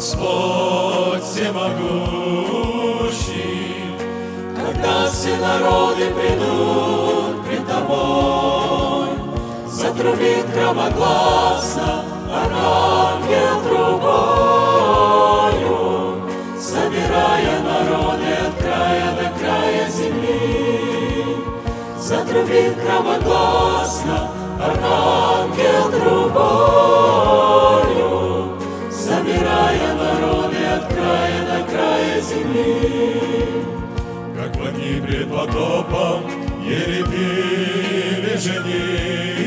Господь всемогущий, когда все народы придут пред Тобой, затрубит громогласно архангел трубою, собирая народы от края до края земли, затрубит громогласно архангел трубою, Как в огни пред потопом еле женились,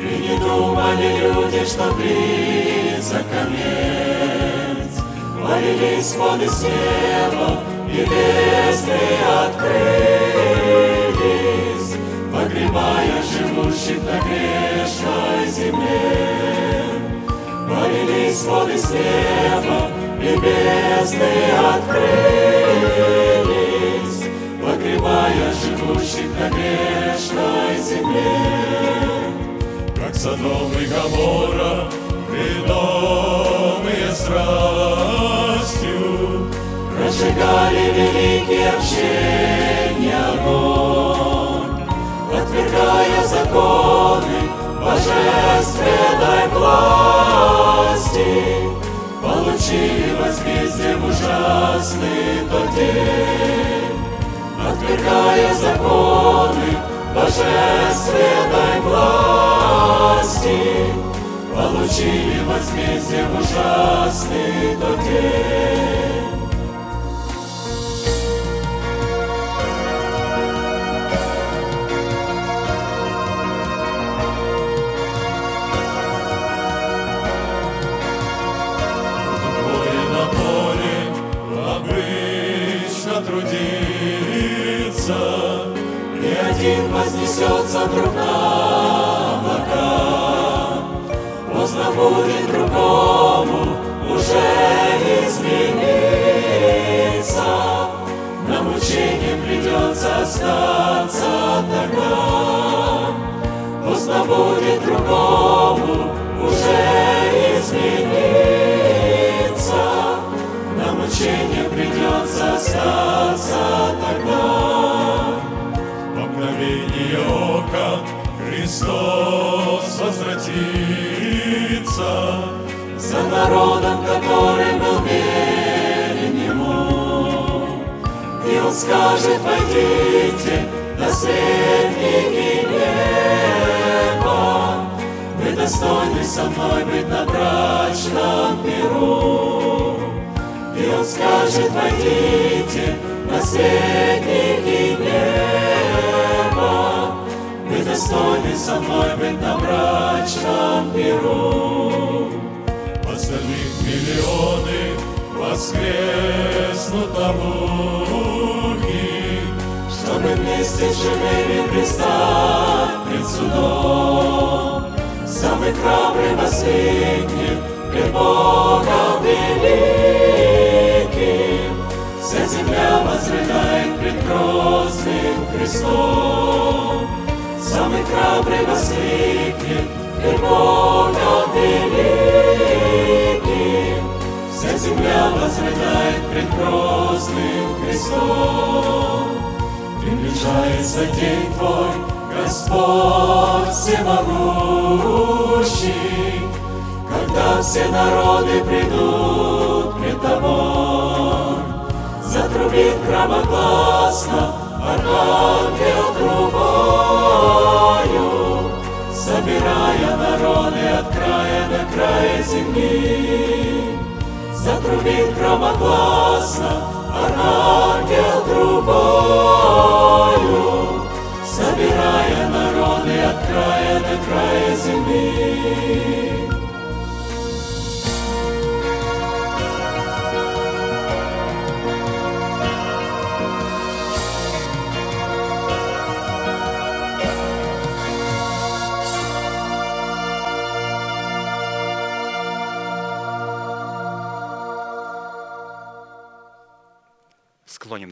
и не думали люди, что близок конец. Молились воды с неба, и бездны открылись, погребая живущих на грешной земле. Полились воды с и бездны открылись, Погребая живущих на грешной земле. Как Содом и Гамора, ведомые страстью, Прожигали великий общения огонь, Отвергая законы божественной власти Получили возмездие в ужасный тот день Отвергая законы божественной власти. Получили возмездие в ужасный тот день один вознесется друг на облака. Поздно будет другому уже измениться. На мучение придется остаться тогда. Поздно будет другому уже измениться. На мучение придется остаться тогда скажет, войдите, наследники неба, Вы достойны со мной быть на брачном миру. И Он скажет, войдите, наследники неба, Вы достойны со мной быть на брачном миру. Остальных миллионы воскреснут луги, Чтобы вместе живыми предстать пред судом. Самый храбрый воскликнет пред Богом великим, Вся земля возрыдает пред грозным Христом. Самый храбрый воскликнет пред Богом великим. Вся земля возрыдает пред грозным Христом. Приближается день Твой, Господь всемогущий, Когда все народы придут пред Тобой. Затрубит громогласно архангел трубой, собирая народы от края до края земли. Затрубит громогласно архангел трубою, собирая народы от края до края земли.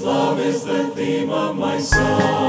Love is the theme of my song.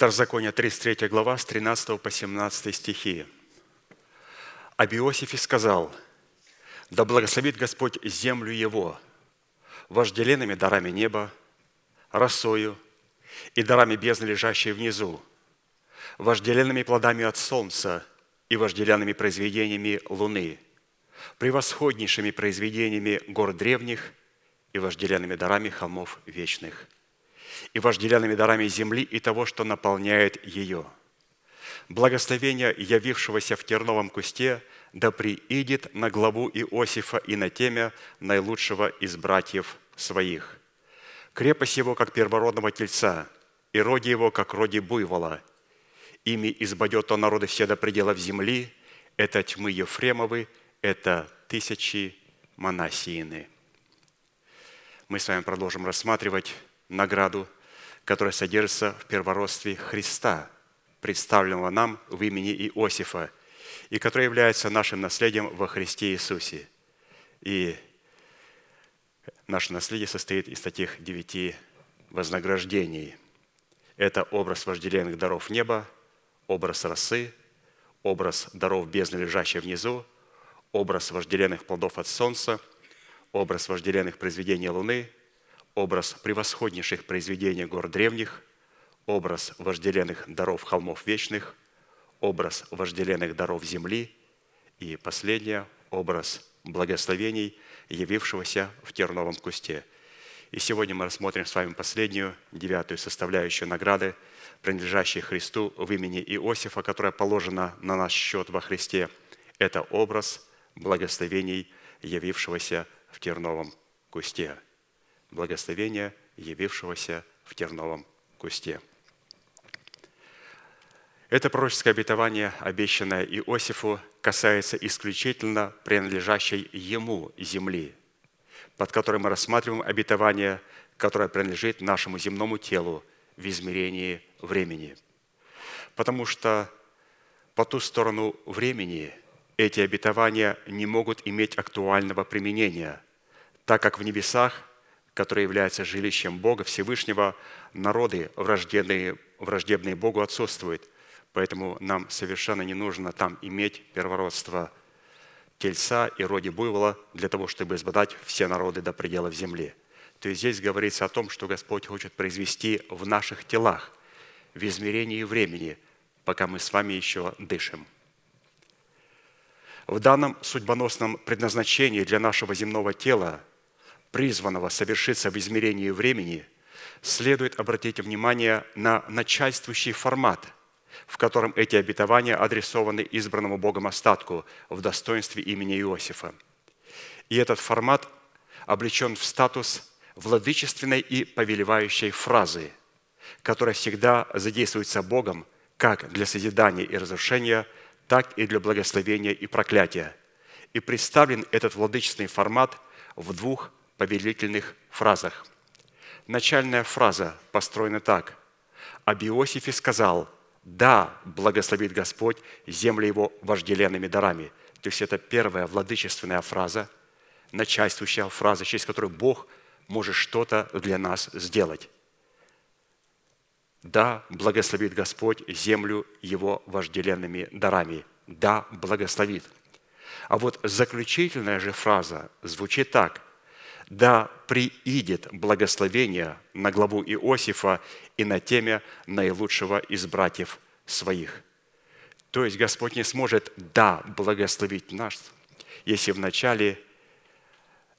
Второзаконие, 33 глава, с 13 по 17 стихи. Об Иосифе сказал, «Да благословит Господь землю его вожделенными дарами неба, росою и дарами бездны, лежащей внизу, вожделенными плодами от солнца и вожделенными произведениями луны, превосходнейшими произведениями гор древних и вожделенными дарами холмов вечных, и вожделенными дарами земли и того, что наполняет ее. Благословение явившегося в терновом кусте да приидет на главу Иосифа и на темя наилучшего из братьев своих. Крепость его, как первородного тельца, и роди его, как роди буйвола. Ими избадет он народы все до пределов земли, это тьмы Ефремовы, это тысячи Манасиины. Мы с вами продолжим рассматривать награду, которая содержится в первородстве Христа, представленного нам в имени Иосифа, и которая является нашим наследием во Христе Иисусе. И наше наследие состоит из таких девяти вознаграждений. Это образ вожделенных даров неба, образ росы, образ даров бездны, лежащей внизу, образ вожделенных плодов от солнца, образ вожделенных произведений луны, образ превосходнейших произведений гор древних, образ вожделенных даров холмов вечных, образ вожделенных даров земли. И последнее – образ благословений, явившегося в терновом кусте. И сегодня мы рассмотрим с вами последнюю, девятую составляющую награды, принадлежащей Христу в имени Иосифа, которая положена на наш счет во Христе. Это образ благословений, явившегося в терновом кусте. Благословение, явившегося в терновом кусте. Это пророческое обетование, обещанное Иосифу, касается исключительно принадлежащей ему земли, под которой мы рассматриваем обетование, которое принадлежит нашему земному телу в измерении времени. Потому что по ту сторону времени эти обетования не могут иметь актуального применения, так как в небесах, которые являются жилищем Бога Всевышнего, народы, враждебные, враждебные Богу, отсутствуют – Поэтому нам совершенно не нужно там иметь первородство тельца и роди буйвола для того, чтобы избавить все народы до пределов земли. То есть здесь говорится о том, что Господь хочет произвести в наших телах, в измерении времени, пока мы с вами еще дышим. В данном судьбоносном предназначении для нашего земного тела, призванного совершиться в измерении времени, следует обратить внимание на начальствующий формат – в котором эти обетования адресованы избранному Богом остатку в достоинстве имени Иосифа. И этот формат облечен в статус владычественной и повелевающей фразы, которая всегда задействуется Богом как для созидания и разрушения, так и для благословения и проклятия. И представлен этот владычественный формат в двух повелительных фразах. Начальная фраза построена так. «Об Иосифе сказал – да, благословит Господь землю его вожделенными дарами. То есть это первая владычественная фраза, начальствующая фраза, через которую Бог может что-то для нас сделать. Да, благословит Господь землю его вожделенными дарами. Да, благословит. А вот заключительная же фраза звучит так. Да приидет благословение на главу Иосифа и на теме наилучшего из братьев своих. То есть Господь не сможет «да» благословить нас, если вначале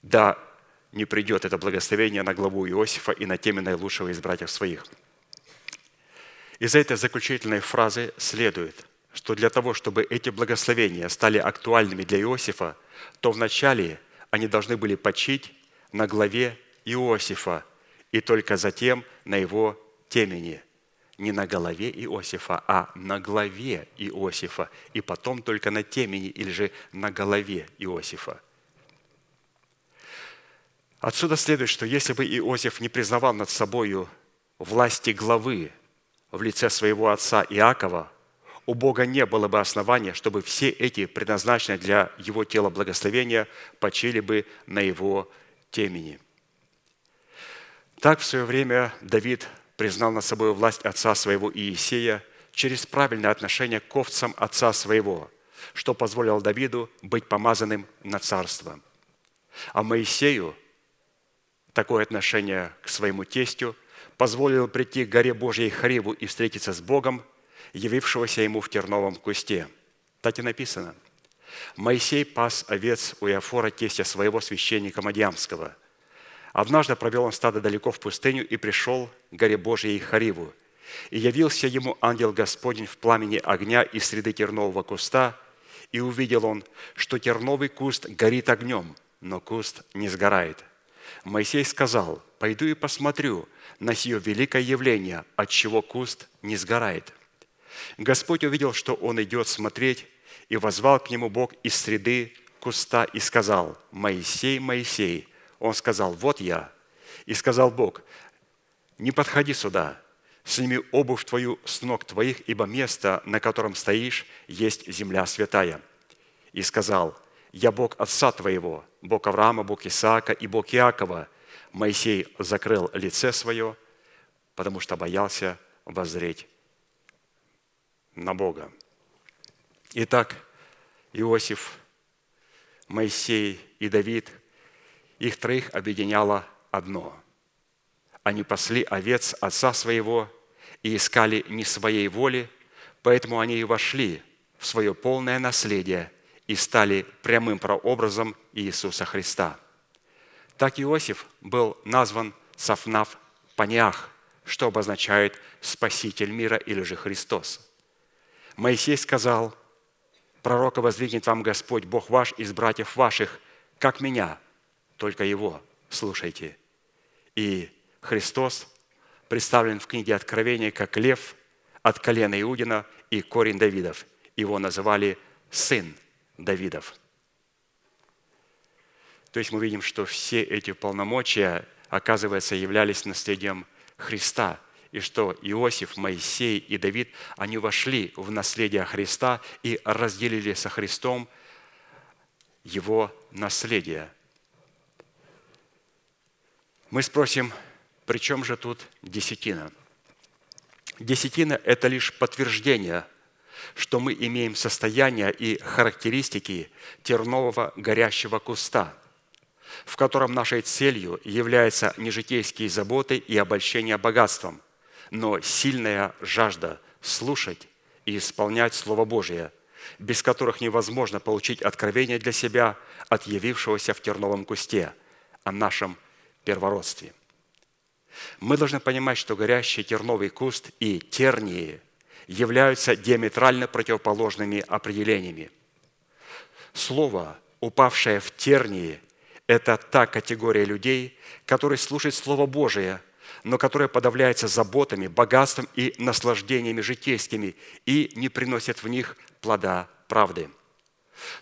«да» не придет это благословение на главу Иосифа и на теме наилучшего из братьев своих. Из этой заключительной фразы следует, что для того, чтобы эти благословения стали актуальными для Иосифа, то вначале они должны были почить на главе Иосифа и только затем на его темени. Не на голове Иосифа, а на главе Иосифа, и потом только на темени или же на голове Иосифа. Отсюда следует, что если бы Иосиф не признавал над собою власти главы в лице своего отца Иакова, у Бога не было бы основания, чтобы все эти предназначенные для его тела благословения почили бы на его темени. Так в свое время Давид признал над собой власть отца своего Иисея через правильное отношение к овцам отца своего, что позволило Давиду быть помазанным на царство. А Моисею такое отношение к своему тестю позволило прийти к горе Божьей Хариву и встретиться с Богом, явившегося ему в терновом кусте. Так и написано. Моисей пас овец у Иофора, тестя своего священника Мадьямского – Однажды провел он стадо далеко в пустыню и пришел к горе Божьей Хариву. И явился ему ангел Господень в пламени огня из среды тернового куста, и увидел он, что терновый куст горит огнем, но куст не сгорает. Моисей сказал, «Пойду и посмотрю на сие великое явление, от чего куст не сгорает». Господь увидел, что он идет смотреть, и возвал к нему Бог из среды куста и сказал, «Моисей, Моисей!» Он сказал, вот я. И сказал Бог, не подходи сюда, сними обувь твою с ног твоих, ибо место, на котором стоишь, есть земля святая. И сказал, я Бог отца твоего, Бог Авраама, Бог Исаака и Бог Иакова. Моисей закрыл лице свое, потому что боялся воззреть на Бога. Итак, Иосиф, Моисей и Давид – их троих объединяло одно. Они пасли овец отца своего и искали не своей воли, Поэтому они и вошли в свое полное наследие и стали прямым прообразом Иисуса Христа. Так Иосиф был назван Сафнав Паниах, что обозначает «Спаситель мира» или же «Христос». Моисей сказал, «Пророка воздвигнет вам Господь, Бог ваш из братьев ваших, как меня, только Его слушайте». И Христос представлен в книге Откровения как лев от колена Иудина и корень Давидов. Его называли сын Давидов. То есть мы видим, что все эти полномочия, оказывается, являлись наследием Христа, и что Иосиф, Моисей и Давид, они вошли в наследие Христа и разделили со Христом его наследие. Мы спросим, при чем же тут десятина? Десятина – это лишь подтверждение, что мы имеем состояние и характеристики тернового горящего куста, в котором нашей целью являются не житейские заботы и обольщение богатством, но сильная жажда слушать и исполнять Слово Божие, без которых невозможно получить откровение для себя от явившегося в терновом кусте о нашем первородстве – мы должны понимать, что горящий терновый куст и тернии являются диаметрально противоположными определениями. Слово, упавшее в тернии, это та категория людей, которые слушают Слово Божие, но которая подавляется заботами, богатством и наслаждениями житейскими и не приносит в них плода правды.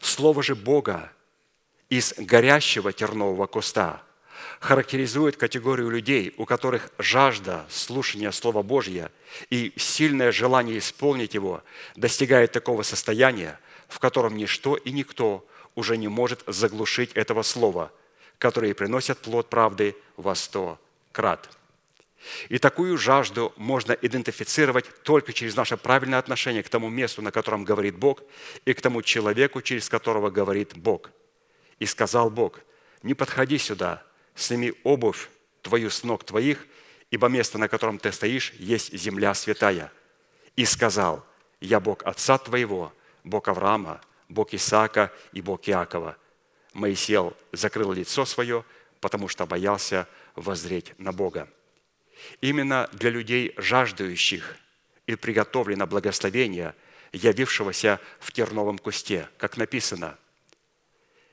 Слово же Бога из горящего тернового куста – характеризует категорию людей, у которых жажда слушания Слова Божьего и сильное желание исполнить его достигает такого состояния, в котором ничто и никто уже не может заглушить этого Слова, которые приносят плод правды во сто крат. И такую жажду можно идентифицировать только через наше правильное отношение к тому месту, на котором говорит Бог, и к тому человеку, через которого говорит Бог. И сказал Бог, не подходи сюда, сними обувь твою с ног твоих, ибо место, на котором ты стоишь, есть земля святая. И сказал, я Бог отца твоего, Бог Авраама, Бог Исаака и Бог Иакова. Моисей закрыл лицо свое, потому что боялся воззреть на Бога. Именно для людей, жаждущих и приготовлено благословение, явившегося в терновом кусте, как написано,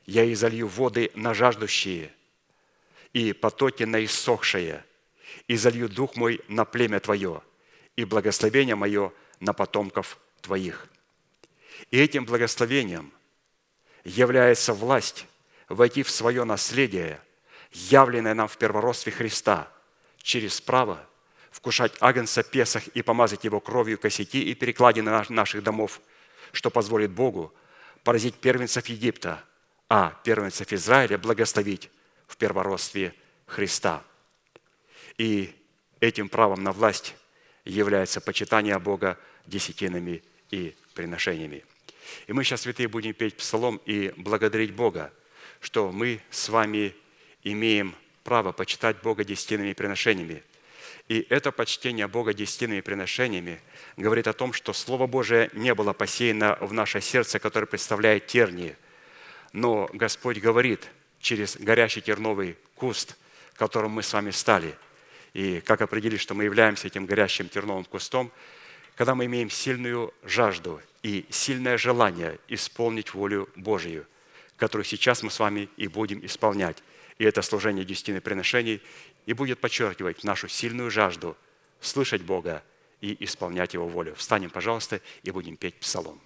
«Я изолью воды на жаждущие, и потоки на иссохшее, и залью дух мой на племя Твое, и благословение мое на потомков Твоих». И этим благословением является власть войти в свое наследие, явленное нам в первородстве Христа, через право вкушать агнца Песах и помазать его кровью косяки и перекладины наших домов, что позволит Богу поразить первенцев Египта, а первенцев Израиля благословить в первородстве Христа. И этим правом на власть является почитание Бога десятинами и приношениями. И мы сейчас, святые, будем петь псалом и благодарить Бога, что мы с вами имеем право почитать Бога десятинными приношениями. И это почтение Бога десятинными приношениями говорит о том, что Слово Божие не было посеяно в наше сердце, которое представляет тернии. Но Господь говорит – через горящий терновый куст, которым мы с вами стали. И как определить, что мы являемся этим горящим терновым кустом, когда мы имеем сильную жажду и сильное желание исполнить волю Божию, которую сейчас мы с вами и будем исполнять. И это служение десятины приношений и будет подчеркивать нашу сильную жажду слышать Бога и исполнять Его волю. Встанем, пожалуйста, и будем петь псалом.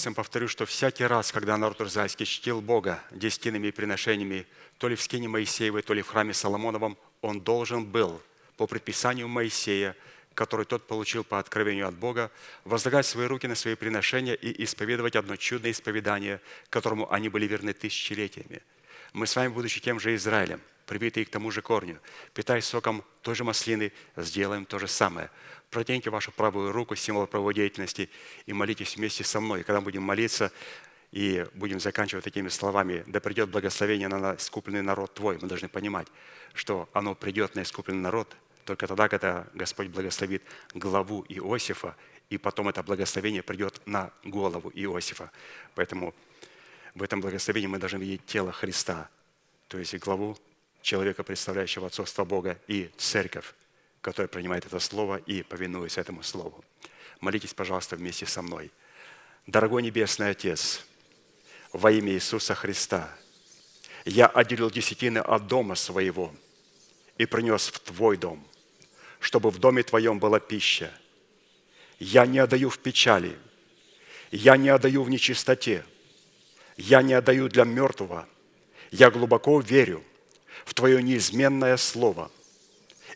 Удовольствием повторю, что всякий раз, когда народ израильский чтил Бога десятинными приношениями, то ли в скине Моисеевой, то ли в храме Соломоновом, он должен был по предписанию Моисея, который тот получил по откровению от Бога, возлагать свои руки на свои приношения и исповедовать одно чудное исповедание, которому они были верны тысячелетиями. Мы с вами, будучи тем же Израилем, привитые к тому же корню, питаясь соком той же маслины, сделаем то же самое – протяните вашу правую руку, символ правовой деятельности, и молитесь вместе со мной. Когда будем молиться, и будем заканчивать такими словами, да придет благословение на искупленный народ Твой. Мы должны понимать, что оно придет на искупленный народ только тогда, когда Господь благословит главу Иосифа, и потом это благословение придет на голову Иосифа. Поэтому в этом благословении мы должны видеть тело Христа, то есть главу человека, представляющего отцовство Бога, и церковь, который принимает это слово и повинуется этому слову. Молитесь, пожалуйста, вместе со мной. Дорогой Небесный Отец, во имя Иисуса Христа, я отделил десятины от дома своего и принес в Твой дом, чтобы в доме Твоем была пища. Я не отдаю в печали, я не отдаю в нечистоте, я не отдаю для мертвого. Я глубоко верю в Твое неизменное Слово –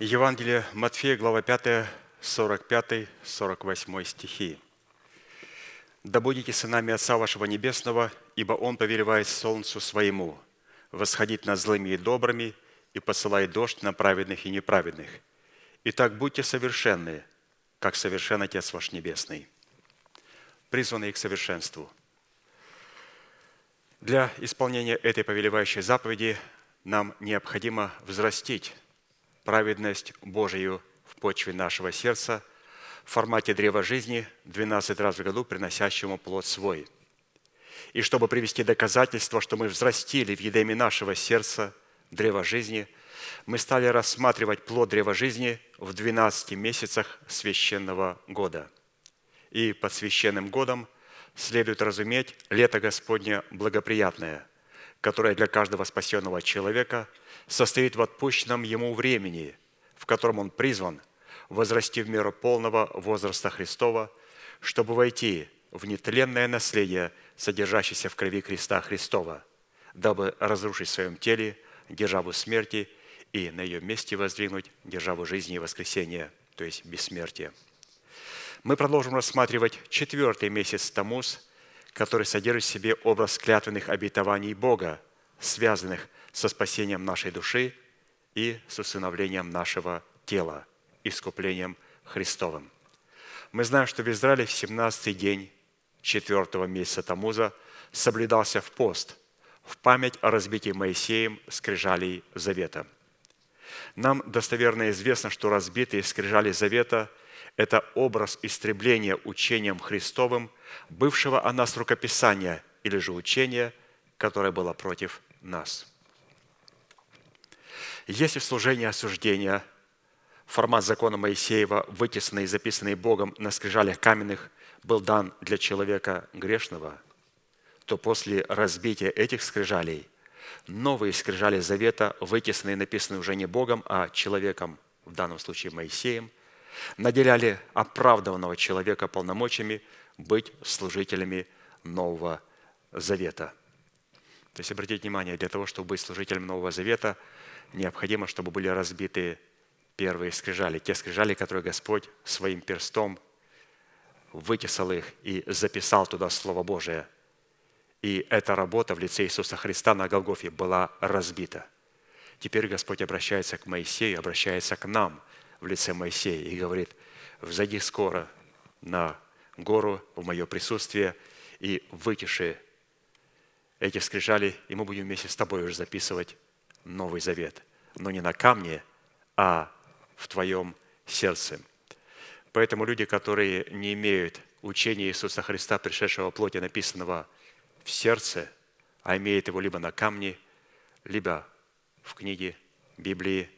Евангелие Матфея, глава 5, 45-48 стихи. «Да будете сынами Отца вашего Небесного, ибо Он повелевает солнцу своему восходить над злыми и добрыми и посылает дождь на праведных и неправедных. Итак, будьте совершенны, как совершен Отец ваш Небесный». Призванные к совершенству. Для исполнения этой повелевающей заповеди нам необходимо взрастить праведность Божию в почве нашего сердца в формате древа жизни 12 раз в году, приносящему плод свой. И чтобы привести доказательство, что мы взрастили в едеме нашего сердца древо жизни, мы стали рассматривать плод древа жизни в 12 месяцах священного года. И под священным годом следует разуметь лето Господне благоприятное, которое для каждого спасенного человека состоит в отпущенном ему времени, в котором он призван возрасти в меру полного возраста Христова, чтобы войти в нетленное наследие, содержащееся в крови креста Христова, дабы разрушить в своем теле державу смерти и на ее месте воздвигнуть державу жизни и воскресения, то есть бессмертие. Мы продолжим рассматривать четвертый месяц Тамуз, который содержит в себе образ клятвенных обетований Бога, связанных со спасением нашей души и с усыновлением нашего тела, искуплением Христовым. Мы знаем, что в Израиле в 17-й день четвертого месяца Тамуза соблюдался в пост в память о разбитии Моисеем скрижалей Завета. Нам достоверно известно, что разбитые скрижали Завета – это образ истребления учением Христовым, бывшего о нас рукописания или же учения, которое было против нас. Если в служении осуждения формат закона Моисеева, вытесанный и записанный Богом на скрижалях каменных, был дан для человека грешного, то после разбития этих скрижалей новые скрижали завета, вытесанные и написанные уже не Богом, а человеком, в данном случае Моисеем, наделяли оправданного человека полномочиями быть служителями Нового Завета. То есть, обратите внимание, для того, чтобы быть служителем Нового Завета, необходимо, чтобы были разбиты первые скрижали, те скрижали, которые Господь своим перстом вытесал их и записал туда Слово Божие. И эта работа в лице Иисуса Христа на Голгофе была разбита. Теперь Господь обращается к Моисею, обращается к нам в лице Моисея и говорит, «Взойди скоро на гору в мое присутствие и вытиши эти скрижали, и мы будем вместе с тобой уже записывать Новый Завет. Но не на камне, а в твоем сердце». Поэтому люди, которые не имеют учения Иисуса Христа, пришедшего в плоти, написанного в сердце, а имеют его либо на камне, либо в книге Библии,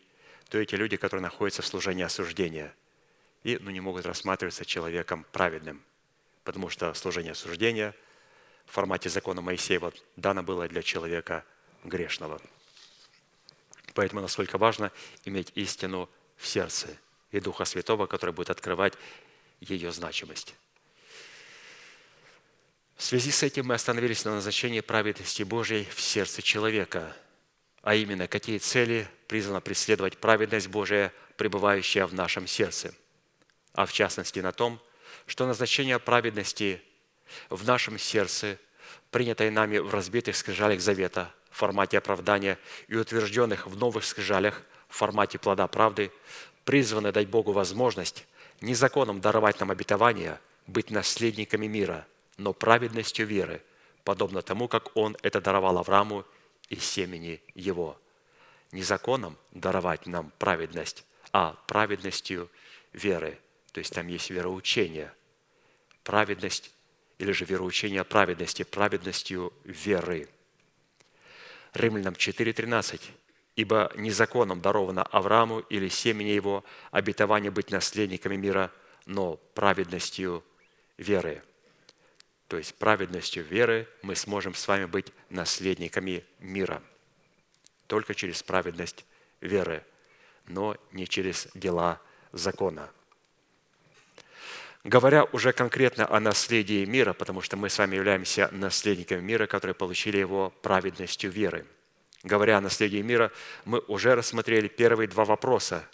то эти люди, которые находятся в служении осуждения и ну, не могут рассматриваться человеком праведным, потому что служение осуждения в формате закона Моисеева дано было для человека грешного. Поэтому насколько важно иметь истину в сердце и Духа Святого, который будет открывать ее значимость. В связи с этим мы остановились на назначении праведности Божьей в сердце человека, а именно, какие цели призвана преследовать праведность Божия, пребывающая в нашем сердце, а в частности на том, что назначение праведности в нашем сердце, принятое нами в разбитых скрижалях завета формате оправдания и утвержденных в новых скрижалях в формате плода правды, призваны дать Богу возможность не законом даровать нам обетование, быть наследниками мира – но праведностью веры, подобно тому, как Он это даровал Аврааму и семени его. Не законом даровать нам праведность, а праведностью веры. То есть там есть вероучение. Праведность или же вероучение праведности, праведностью веры. Римлянам 4.13. «Ибо незаконом даровано Аврааму или семени его обетование быть наследниками мира, но праведностью веры». То есть праведностью веры мы сможем с вами быть наследниками мира. Только через праведность веры, но не через дела закона. Говоря уже конкретно о наследии мира, потому что мы с вами являемся наследниками мира, которые получили его праведностью веры. Говоря о наследии мира, мы уже рассмотрели первые два вопроса.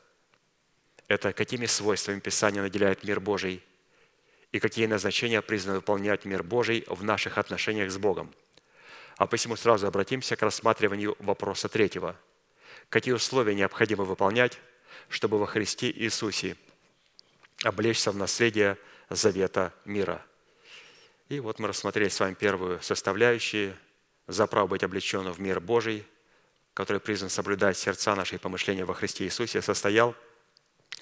Это какими свойствами Писание наделяет мир Божий – и какие назначения призваны выполнять мир Божий в наших отношениях с Богом. А посему сразу обратимся к рассматриванию вопроса третьего. Какие условия необходимо выполнять, чтобы во Христе Иисусе облечься в наследие завета мира? И вот мы рассмотрели с вами первую составляющую за право быть облеченным в мир Божий, который призван соблюдать сердца наши и помышления во Христе Иисусе, состоял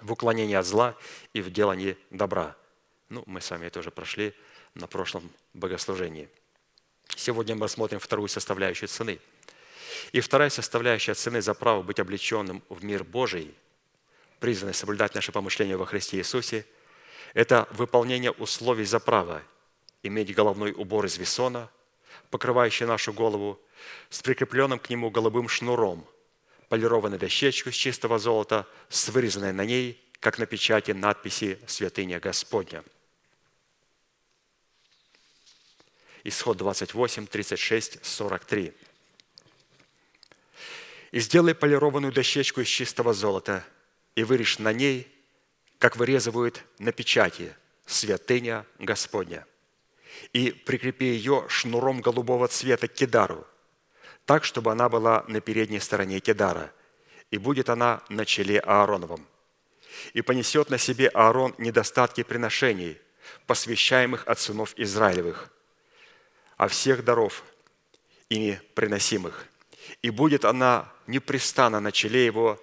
в уклонении от зла и в делании добра – ну, мы с вами это уже прошли на прошлом богослужении. Сегодня мы рассмотрим вторую составляющую цены. И вторая составляющая цены за право быть облеченным в мир Божий, призванный соблюдать наше помышление во Христе Иисусе, это выполнение условий за право иметь головной убор из весона, покрывающий нашу голову, с прикрепленным к нему голубым шнуром, полированной дощечку с чистого золота, с вырезанной на ней, как на печати, надписи «Святыня Господня». Исход 28, 36, 43. «И сделай полированную дощечку из чистого золота, и вырежь на ней, как вырезывают на печати, святыня Господня, и прикрепи ее шнуром голубого цвета к кедару, так, чтобы она была на передней стороне кедара, и будет она на челе Аароновом. И понесет на себе Аарон недостатки приношений, посвящаемых от сынов Израилевых, о всех даров, ими приносимых. И будет она непрестанно на челе его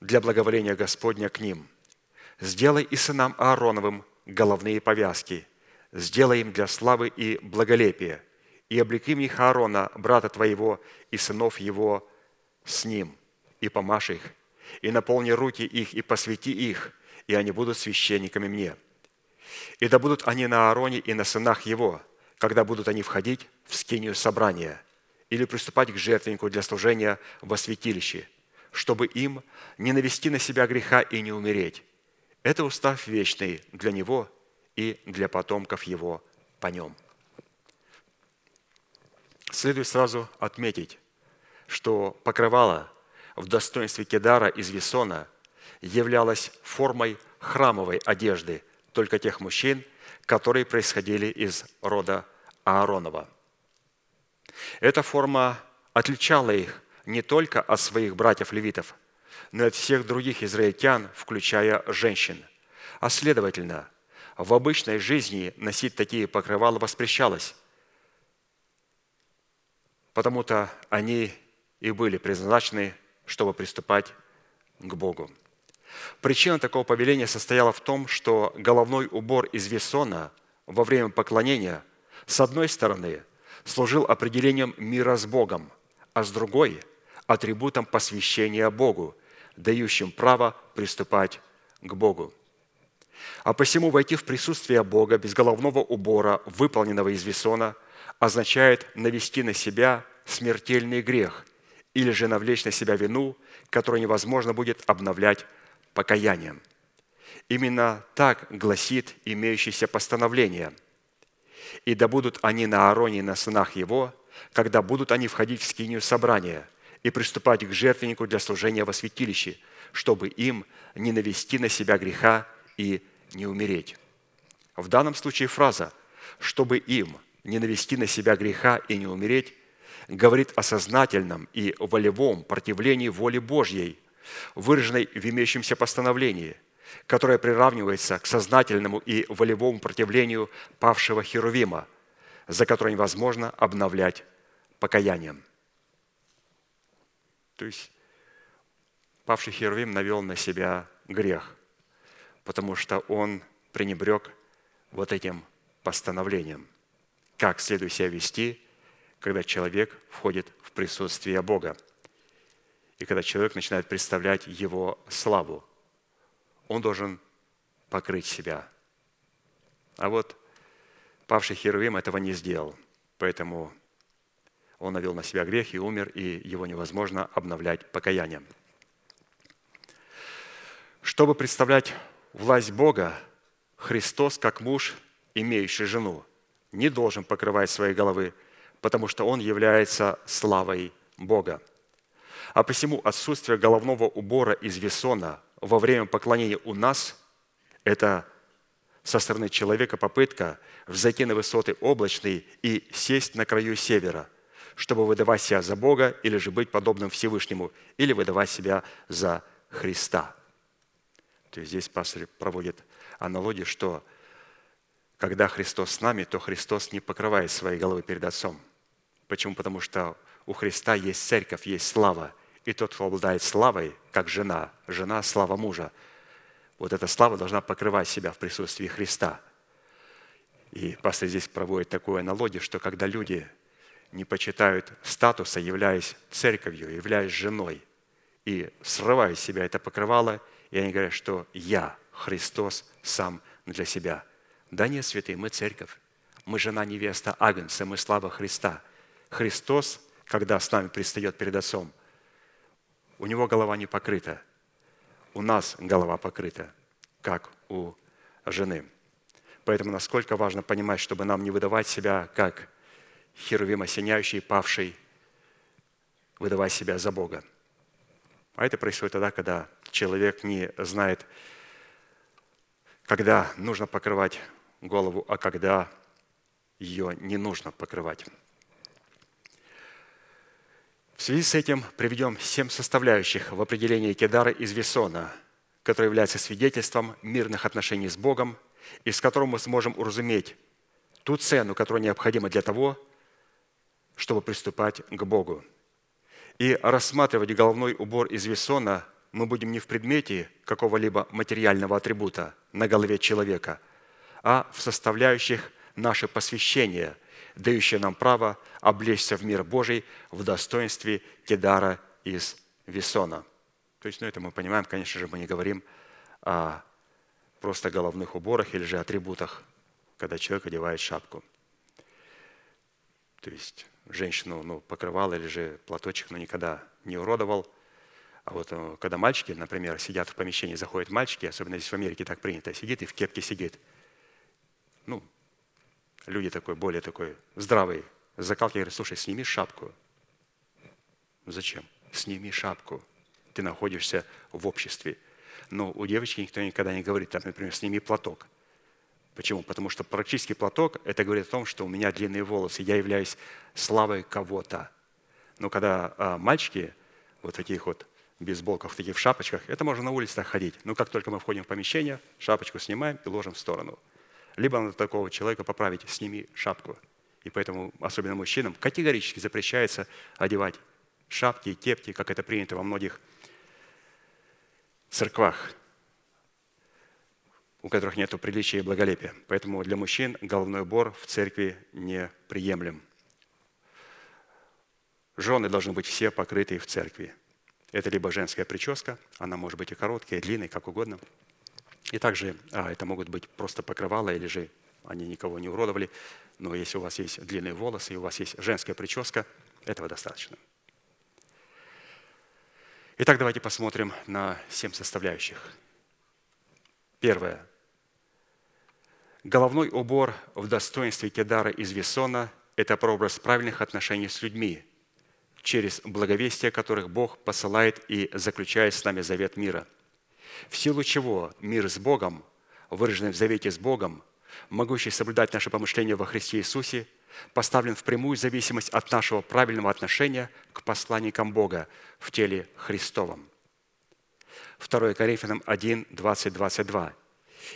для благоволения Господня к ним. Сделай и сынам Аароновым головные повязки, сделай им для славы и благолепия, и облеки в них Аарона, брата твоего, и сынов его с ним, и помажь их, и наполни руки их, и посвяти их, и они будут священниками мне. И да будут они на Аароне и на сынах его, когда будут они входить в скинию собрания или приступать к жертвеннику для служения во святилище, чтобы им не навести на себя греха и не умереть. Это устав вечный для него и для потомков его по нем. Следует сразу отметить, что покрывало в достоинстве Кедара из Весона являлось формой храмовой одежды только тех мужчин, которые происходили из рода Ааронова. Эта форма отличала их не только от своих братьев-левитов, но и от всех других израильтян, включая женщин. А следовательно, в обычной жизни носить такие покрывала воспрещалось, потому-то они и были предназначены, чтобы приступать к Богу. Причина такого повеления состояла в том, что головной убор из весона во время поклонения, с одной стороны, служил определением мира с Богом, а с другой – атрибутом посвящения Богу, дающим право приступать к Богу. А посему войти в присутствие Бога без головного убора, выполненного из весона, означает навести на себя смертельный грех или же навлечь на себя вину, которую невозможно будет обновлять покаянием. Именно так гласит имеющееся постановление. «И да будут они на Аароне и на сынах его, когда будут они входить в скинию собрания и приступать к жертвеннику для служения во святилище, чтобы им не навести на себя греха и не умереть». В данном случае фраза «чтобы им не навести на себя греха и не умереть» говорит о сознательном и волевом противлении воле Божьей, выраженной в имеющемся постановлении, которое приравнивается к сознательному и волевому противлению павшего Херувима, за которое невозможно обновлять покаянием. То есть павший Херувим навел на себя грех, потому что он пренебрег вот этим постановлением, как следует себя вести, когда человек входит в присутствие Бога – и когда человек начинает представлять его славу, он должен покрыть себя. А вот павший Херувим этого не сделал, поэтому он навел на себя грех и умер, и его невозможно обновлять покаянием. Чтобы представлять власть Бога, Христос, как муж, имеющий жену, не должен покрывать своей головы, потому что он является славой Бога. А посему отсутствие головного убора из весона во время поклонения у нас – это со стороны человека попытка взойти на высоты облачные и сесть на краю севера, чтобы выдавать себя за Бога или же быть подобным Всевышнему, или выдавать себя за Христа. То есть здесь пастор проводит аналогию, что когда Христос с нами, то Христос не покрывает своей головы перед Отцом. Почему? Потому что у Христа есть церковь, есть слава. И тот, кто обладает славой, как жена, жена – слава мужа. Вот эта слава должна покрывать себя в присутствии Христа. И пастор здесь проводит такую аналогию, что когда люди не почитают статуса, являясь церковью, являясь женой, и срывают с себя это покрывало, и они говорят, что я, Христос, сам для себя. Да нет, святые, мы церковь. Мы жена невеста Агнца, мы слава Христа. Христос когда с нами предстает перед Отцом, у него голова не покрыта. У нас голова покрыта, как у жены. Поэтому насколько важно понимать, чтобы нам не выдавать себя как херувим осеняющий, павший, выдавать себя за Бога. А это происходит тогда, когда человек не знает, когда нужно покрывать голову, а когда ее не нужно покрывать. В связи с этим приведем семь составляющих в определении Кедара из Весона, которое является свидетельством мирных отношений с Богом, и с которым мы сможем уразуметь ту цену, которая необходима для того, чтобы приступать к Богу. И рассматривать головной убор из Весона мы будем не в предмете какого-либо материального атрибута на голове человека, а в составляющих наше посвящение, дающее нам право облечься в мир Божий в достоинстве Кедара из Весона. То есть, ну, это мы понимаем, конечно же, мы не говорим о просто головных уборах или же атрибутах, когда человек одевает шапку. То есть женщину ну, покрывал или же платочек, ну, никогда не уродовал. А вот э, когда мальчики, например, сидят в помещении, заходят мальчики, особенно здесь в Америке так принято, сидит и в кепке сидит. Ну, люди такой, более такой здравый, закалки говорят, слушай, сними шапку. Зачем? Сними шапку. Ты находишься в обществе. Но у девочки никто никогда не говорит, там, например, сними платок. Почему? Потому что практически платок – это говорит о том, что у меня длинные волосы, я являюсь славой кого-то. Но когда а, мальчики вот таких вот бейсболках, таких в шапочках, это можно на улице так ходить. Но как только мы входим в помещение, шапочку снимаем и ложим в сторону. Либо надо такого человека поправить, сними шапку. И поэтому, особенно мужчинам, категорически запрещается одевать шапки и кепки, как это принято во многих церквах, у которых нет приличия и благолепия. Поэтому для мужчин головной убор в церкви неприемлем. Жены должны быть все покрытые в церкви. Это либо женская прическа, она может быть и короткая, и длинная, как угодно. И также а, это могут быть просто покрывала, или же они никого не уродовали. Но если у вас есть длинные волосы, и у вас есть женская прическа, этого достаточно. Итак, давайте посмотрим на семь составляющих. Первое. Головной убор в достоинстве Кедара из Весона – это прообраз правильных отношений с людьми, через благовестие которых Бог посылает и заключает с нами завет мира. В силу чего мир с Богом, выраженный в завете с Богом, могущий соблюдать наше помышление во Христе Иисусе, поставлен в прямую зависимость от нашего правильного отношения к посланникам Бога в теле Христовом. 2 Коринфянам 1, 20, 22.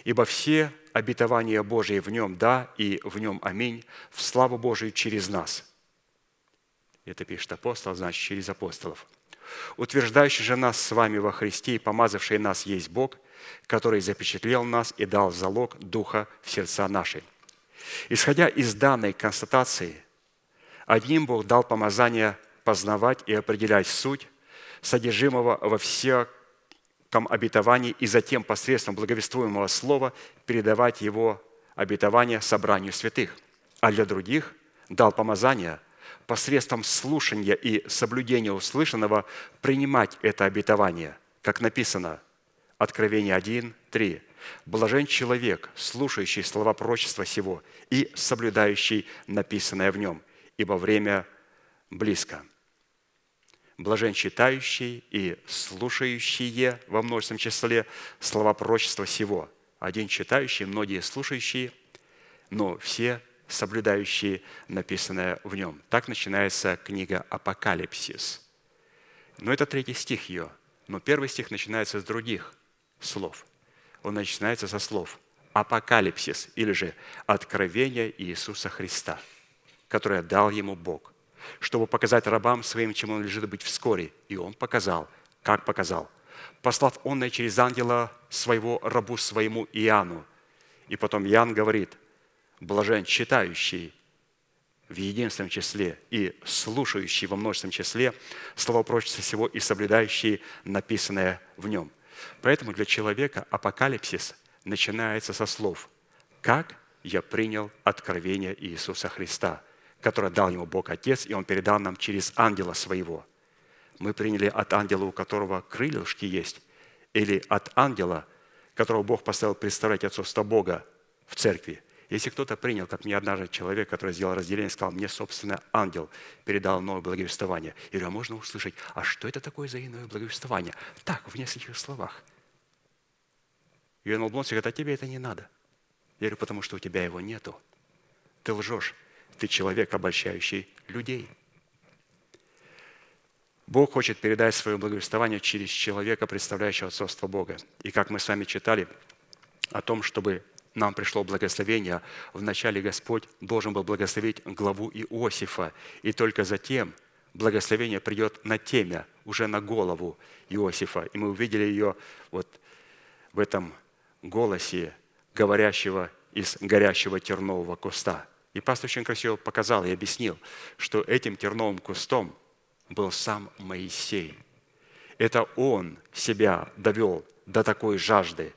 «Ибо все обетования Божии в нем «да» и в нем «аминь» в славу Божию через нас». Это пишет апостол, значит, через апостолов. «Утверждающий же нас с вами во Христе и помазавший нас есть Бог, который запечатлел нас и дал залог Духа в сердца наши». Исходя из данной констатации, одним Бог дал помазание познавать и определять суть содержимого во всяком обетовании и затем посредством благовествуемого слова передавать его обетование собранию святых. А для других дал помазание посредством слушания и соблюдения услышанного принимать это обетование, как написано, Откровение 1, 3. Блажен человек, слушающий слова пророчества сего и соблюдающий написанное в нем, ибо время близко. Блажен читающий и слушающие во множественном числе слова пророчества сего. Один читающий, многие слушающие, но все соблюдающие написанное в нем. Так начинается книга «Апокалипсис». Но это третий стих ее. Но первый стих начинается с других слов – он начинается со слов «апокалипсис» или же «откровение Иисуса Христа», которое дал ему Бог, чтобы показать рабам своим, чем он лежит быть вскоре. И он показал. Как показал? Послав он через ангела своего рабу своему Иоанну. И потом Иоанн говорит, блажен читающий в единственном числе и слушающий во множественном числе слова прочества всего и соблюдающий написанное в нем – Поэтому для человека апокалипсис начинается со слов «Как я принял откровение Иисуса Христа, которое дал ему Бог Отец, и Он передал нам через ангела своего». Мы приняли от ангела, у которого крылышки есть, или от ангела, которого Бог поставил представлять отцовство Бога в церкви. Если кто-то принял, как мне однажды человек, который сделал разделение, сказал, мне, собственно, ангел передал новое благовествование. Я говорю, а можно услышать, а что это такое за иное благовествование? Так, в нескольких словах. И он улыбнулся говорит, а тебе это не надо. Я говорю, потому что у тебя его нету. Ты лжешь. Ты человек, обольщающий людей. Бог хочет передать свое благовествование через человека, представляющего отцовство Бога. И как мы с вами читали о том, чтобы нам пришло благословение, вначале Господь должен был благословить главу Иосифа, и только затем благословение придет на темя, уже на голову Иосифа. И мы увидели ее вот в этом голосе, говорящего из горящего тернового куста. И пастор очень красиво показал и объяснил, что этим терновым кустом был сам Моисей. Это он себя довел до такой жажды.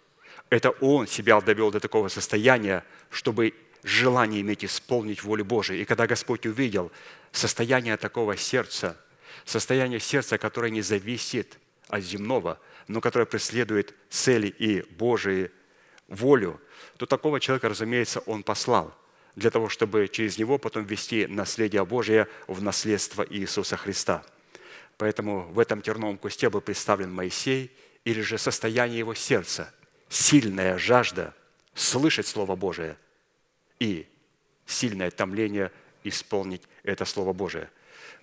Это он себя довел до такого состояния, чтобы желание иметь исполнить волю Божию. И когда Господь увидел состояние такого сердца, состояние сердца, которое не зависит от земного, но которое преследует цели и Божии волю, то такого человека, разумеется, он послал для того, чтобы через него потом ввести наследие Божие в наследство Иисуса Христа. Поэтому в этом терновом кусте был представлен Моисей, или же состояние его сердца, сильная жажда слышать Слово Божие и сильное томление исполнить это Слово Божие.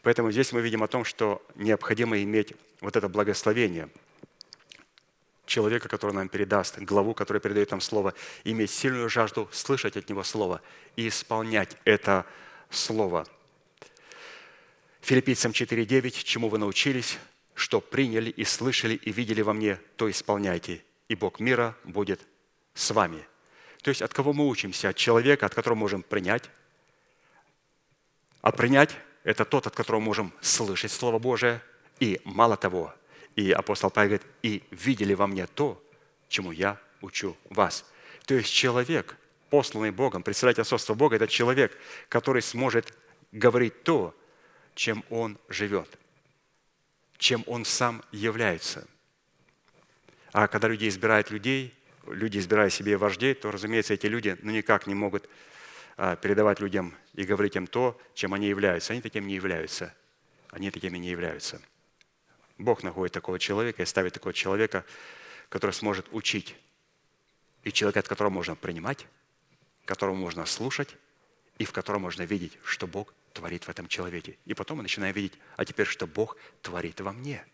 Поэтому здесь мы видим о том, что необходимо иметь вот это благословение – человека, который нам передаст, главу, который передает нам Слово, иметь сильную жажду слышать от Него Слово и исполнять это Слово. Филиппийцам 4.9, чему вы научились, что приняли и слышали и видели во мне, то исполняйте, и Бог мира будет с вами. То есть от кого мы учимся? От человека, от которого можем принять. А принять – это тот, от которого можем слышать Слово Божие. И мало того, и апостол Павел говорит, и видели во мне то, чему я учу вас. То есть человек, посланный Богом, представитель отцовства Бога, это человек, который сможет говорить то, чем он живет, чем он сам является. А когда люди избирают людей, люди избирают себе вождей, то, разумеется, эти люди ну, никак не могут а, передавать людям и говорить им то, чем они являются. Они такими не являются. Они такими не являются. Бог находит такого человека и ставит такого человека, который сможет учить. И человека, от которого можно принимать, которого можно слушать, и в котором можно видеть, что Бог творит в этом человеке. И потом мы начинаем видеть, а теперь, что Бог творит во мне.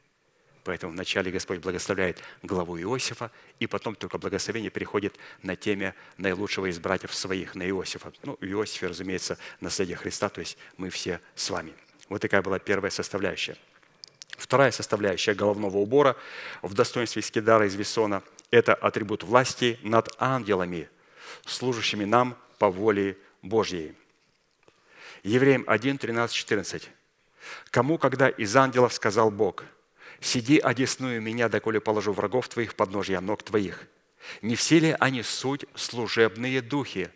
Поэтому вначале Господь благословляет главу Иосифа, и потом только благословение переходит на теме наилучшего из братьев своих, на Иосифа. Ну, Иосифе, разумеется, наследие Христа, то есть мы все с вами. Вот такая была первая составляющая – Вторая составляющая головного убора в достоинстве скидара из Весона – это атрибут власти над ангелами, служащими нам по воле Божьей. Евреям 1, 13, 14. «Кому, когда из ангелов сказал Бог, «Сиди, одесную меня, доколе положу врагов твоих под ножья ног твоих», не все ли они суть служебные духи,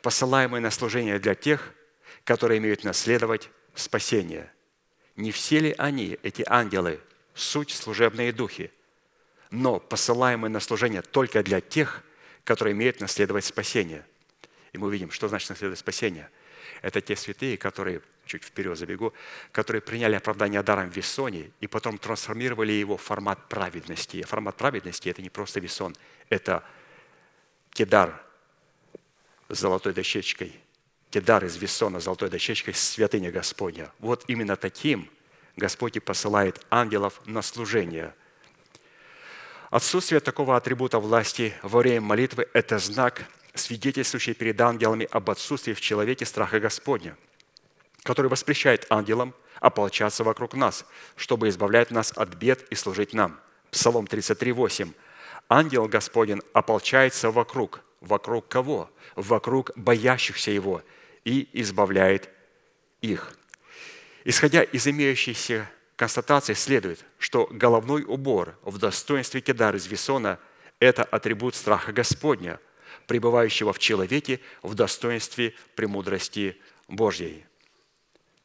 посылаемые на служение для тех, которые имеют наследовать спасение – не все ли они, эти ангелы, суть служебные духи, но посылаемые на служение только для тех, которые имеют наследовать спасение. И мы увидим, что значит наследовать спасение. Это те святые, которые, чуть вперед забегу, которые приняли оправдание даром в Весоне и потом трансформировали его в формат праведности. И формат праведности – это не просто Весон, это кедар с золотой дощечкой – Кедар из Вессона золотой дощечкой святыня Господня. Вот именно таким Господь и посылает ангелов на служение. Отсутствие такого атрибута власти во время молитвы – это знак, свидетельствующий перед ангелами об отсутствии в человеке страха Господня, который воспрещает ангелам ополчаться вокруг нас, чтобы избавлять нас от бед и служить нам. Псалом 33, 8. «Ангел Господень ополчается вокруг». Вокруг кого? Вокруг боящихся Его – и избавляет их. Исходя из имеющейся констатации, следует, что головной убор в достоинстве кедар из весона – это атрибут страха Господня, пребывающего в человеке в достоинстве премудрости Божьей.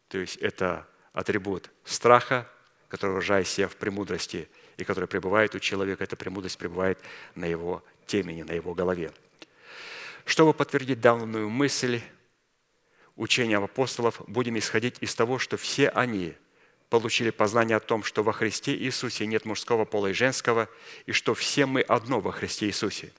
То есть это атрибут страха, который выражает себя в премудрости, и который пребывает у человека, эта премудрость пребывает на его темени, на его голове. Чтобы подтвердить данную мысль, учением апостолов будем исходить из того, что все они получили познание о том, что во Христе Иисусе нет мужского пола и женского, и что все мы одно во Христе Иисусе.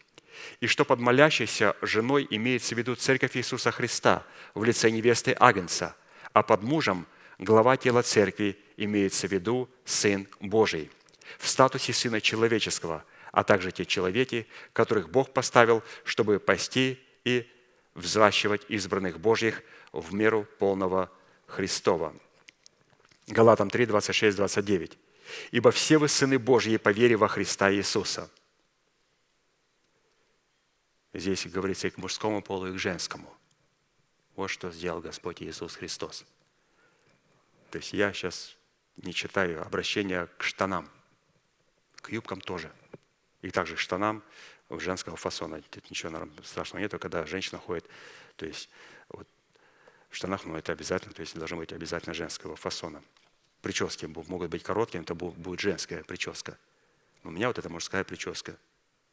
И что под молящейся женой имеется в виду Церковь Иисуса Христа в лице невесты Агнца, а под мужем глава тела Церкви имеется в виду Сын Божий в статусе Сына Человеческого, а также те человеки, которых Бог поставил, чтобы пасти и взращивать избранных Божьих в меру полного Христова. Галатам 3, 26, 29. «Ибо все вы сыны Божьи по вере во Христа Иисуса». Здесь говорится и к мужскому полу, и к женскому. Вот что сделал Господь Иисус Христос. То есть я сейчас не читаю обращения к штанам, к юбкам тоже. И также к штанам женского фасона. Тут ничего страшного нету, когда женщина ходит, то есть в штанах, ну это обязательно, то есть должно быть обязательно женского фасона. Прически могут быть короткими, это будет женская прическа. Но у меня вот это мужская прическа.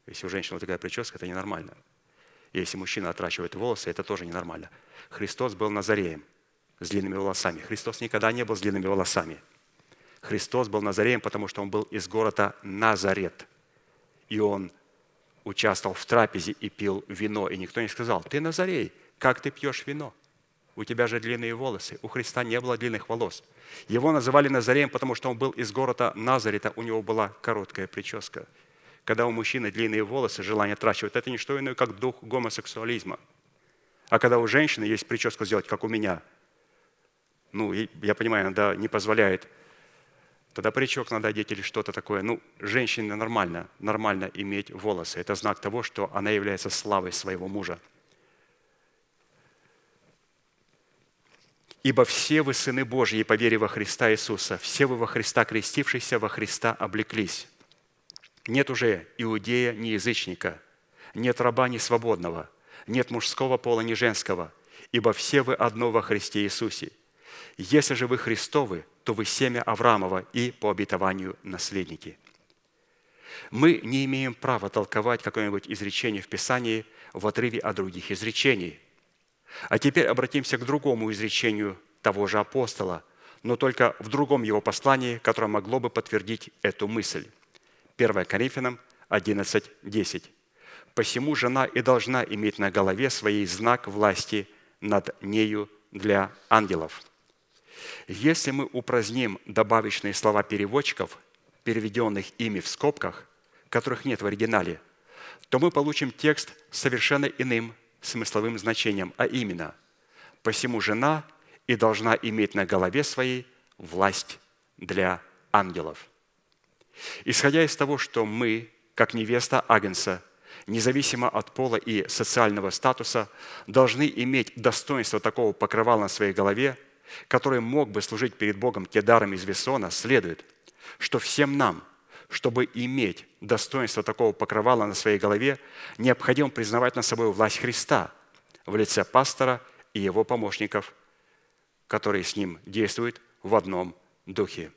Если у женщины вот такая прическа, это ненормально. Если мужчина отращивает волосы, это тоже ненормально. Христос был Назареем с длинными волосами. Христос никогда не был с длинными волосами. Христос был Назареем, потому что он был из города Назарет. И он участвовал в трапезе и пил вино. И никто не сказал, ты Назарей, как ты пьешь вино? У тебя же длинные волосы. У Христа не было длинных волос. Его называли Назареем, потому что он был из города Назарета, у него была короткая прическа. Когда у мужчины длинные волосы, желание отращивать, это не что иное, как дух гомосексуализма. А когда у женщины есть прическу сделать, как у меня, ну, я понимаю, иногда не позволяет, тогда паричок надо одеть или что-то такое. Ну, женщине нормально, нормально иметь волосы. Это знак того, что она является славой своего мужа. Ибо все вы сыны Божьи по вере во Христа Иисуса, все вы во Христа крестившиеся, во Христа облеклись. Нет уже иудея, ни язычника, нет раба, ни свободного, нет мужского пола, ни женского, ибо все вы одно во Христе Иисусе. Если же вы Христовы, то вы семя Авраамова и по обетованию наследники. Мы не имеем права толковать какое-нибудь изречение в Писании в отрыве от других изречений – а теперь обратимся к другому изречению того же апостола, но только в другом его послании, которое могло бы подтвердить эту мысль. 1 Коринфянам 11.10. «Посему жена и должна иметь на голове своей знак власти над нею для ангелов». Если мы упраздним добавочные слова переводчиков, переведенных ими в скобках, которых нет в оригинале, то мы получим текст совершенно иным смысловым значением, а именно «посему жена и должна иметь на голове своей власть для ангелов». Исходя из того, что мы, как невеста Агнца, независимо от пола и социального статуса, должны иметь достоинство такого покрывала на своей голове, который мог бы служить перед Богом кедаром из Весона, следует, что всем нам – чтобы иметь достоинство такого покрывала на своей голове, необходимо признавать над собой власть Христа в лице пастора и его помощников, которые с ним действуют в одном духе,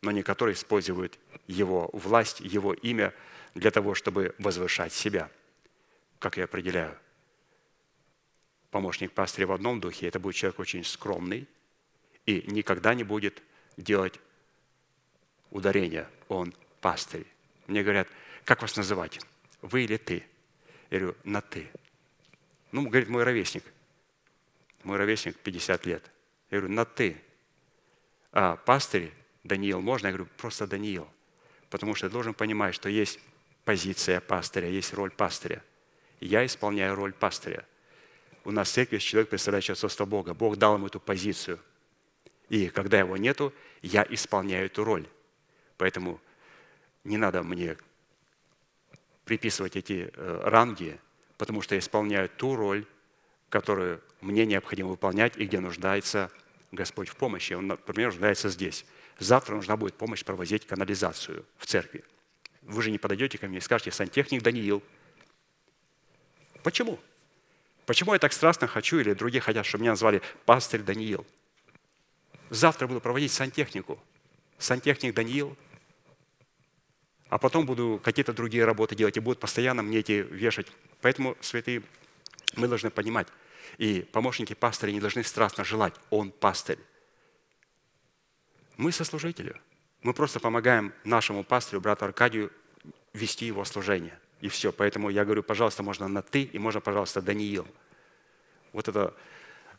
но не которые используют его власть, его имя для того, чтобы возвышать себя. Как я определяю? Помощник пастыря в одном духе – это будет человек очень скромный и никогда не будет делать ударения. Он пастырь. Мне говорят, как вас называть? Вы или ты? Я говорю, на ты. Ну, говорит, мой ровесник. Мой ровесник 50 лет. Я говорю, на ты. А пастырь Даниил можно? Я говорю, просто Даниил. Потому что я должен понимать, что есть позиция пастыря, есть роль пастыря. Я исполняю роль пастыря. У нас в церкви человек, представляющий отцовство Бога. Бог дал ему эту позицию. И когда его нету, я исполняю эту роль. Поэтому не надо мне приписывать эти э, ранги, потому что я исполняю ту роль, которую мне необходимо выполнять и где нуждается Господь в помощи. Он, например, нуждается здесь. Завтра нужна будет помощь провозить канализацию в церкви. Вы же не подойдете ко мне и скажете, сантехник Даниил. Почему? Почему я так страстно хочу, или другие хотят, чтобы меня назвали пастырь Даниил? Завтра буду проводить сантехнику. Сантехник Даниил – а потом буду какие-то другие работы делать, и будут постоянно мне эти вешать. Поэтому, святые, мы должны понимать, и помощники пастыря не должны страстно желать, он пастырь. Мы сослужители. Мы просто помогаем нашему пастырю, брату Аркадию, вести его служение. И все. Поэтому я говорю, пожалуйста, можно на «ты» и можно, пожалуйста, Даниил. Вот это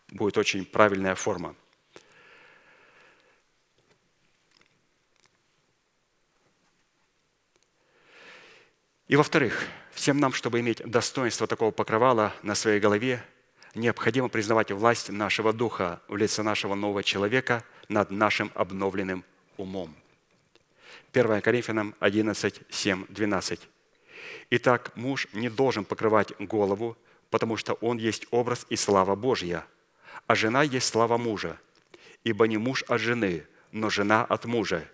будет очень правильная форма. И во-вторых, всем нам, чтобы иметь достоинство такого покрывала на своей голове, необходимо признавать власть нашего духа в лице нашего нового человека над нашим обновленным умом. 1 Коринфянам 11, 7, 12. Итак, муж не должен покрывать голову, потому что он есть образ и слава Божья, А жена есть слава мужа, ибо не муж от жены, но жена от мужа.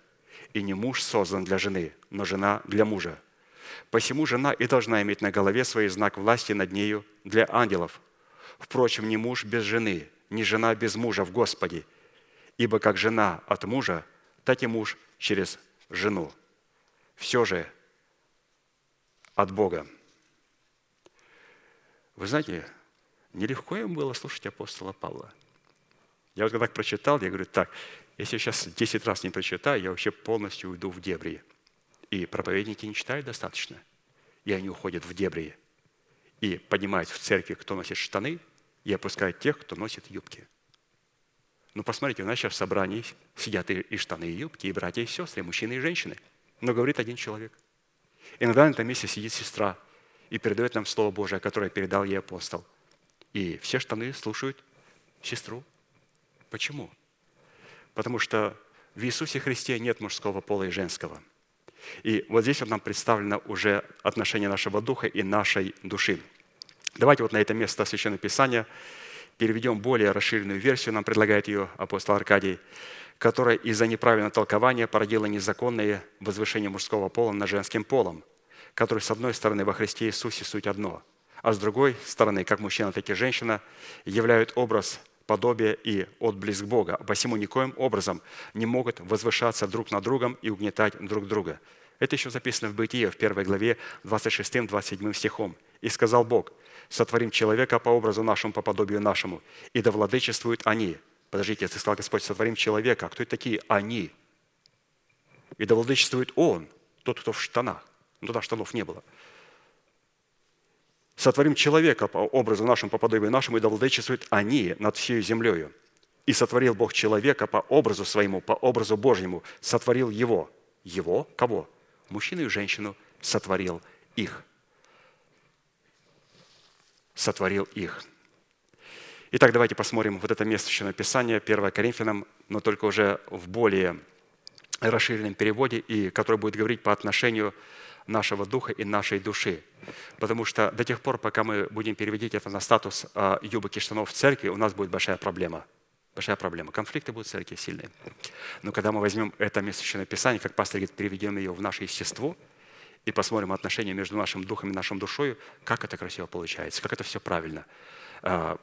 И не муж создан для жены, но жена для мужа. Посему жена и должна иметь на голове свой знак власти над нею для ангелов. Впрочем, не муж без жены, не жена без мужа в Господе. Ибо как жена от мужа, так и муж через жену. Все же от Бога. Вы знаете, нелегко им было слушать апостола Павла. Я вот когда так прочитал, я говорю, так, если я сейчас 10 раз не прочитаю, я вообще полностью уйду в дебри. И проповедники не читают достаточно. И они уходят в дебри. И поднимают в церкви, кто носит штаны, и опускают тех, кто носит юбки. Ну, посмотрите, у нас сейчас в собрании сидят и, штаны, и юбки, и братья, и сестры, и мужчины, и женщины. Но говорит один человек. Иногда на этом месте сидит сестра и передает нам Слово Божие, которое передал ей апостол. И все штаны слушают сестру. Почему? Потому что в Иисусе Христе нет мужского пола и женского. И вот здесь вот нам представлено уже отношение нашего духа и нашей души. Давайте вот на это место Священного Писания переведем более расширенную версию, нам предлагает ее апостол Аркадий, которая из-за неправильного толкования породила незаконное возвышение мужского пола над женским полом, который, с одной стороны, во Христе Иисусе суть одно, а с другой стороны, как мужчина, так и женщина, являют образ подобие и отблеск Бога. Посему никоим образом не могут возвышаться друг над другом и угнетать друг друга. Это еще записано в Бытие, в первой главе, 26-27 стихом. «И сказал Бог, сотворим человека по образу нашему, по подобию нашему, и да владычествуют они». Подождите, ты сказал Господь, сотворим человека. Кто это такие они? И да владычествует Он, тот, кто в штанах. Ну, туда штанов не было. Сотворим человека по образу нашему, по подобию нашему, и да владычествуют они над всей землею. И сотворил Бог человека по образу своему, по образу Божьему, сотворил его. Его? Кого? Мужчину и женщину сотворил их сотворил их. Итак, давайте посмотрим вот это место еще Писания, 1 Коринфянам, но только уже в более расширенном переводе, и который будет говорить по отношению нашего духа и нашей души. Потому что до тех пор, пока мы будем переводить это на статус а, юбок и штанов в церкви, у нас будет большая проблема. Большая проблема. Конфликты будут в церкви сильные. Но когда мы возьмем это место еще Писания, как пастор говорит, переведем ее в наше естество – и посмотрим отношения между нашим духом и нашей душой, как это красиво получается, как это все правильно. А,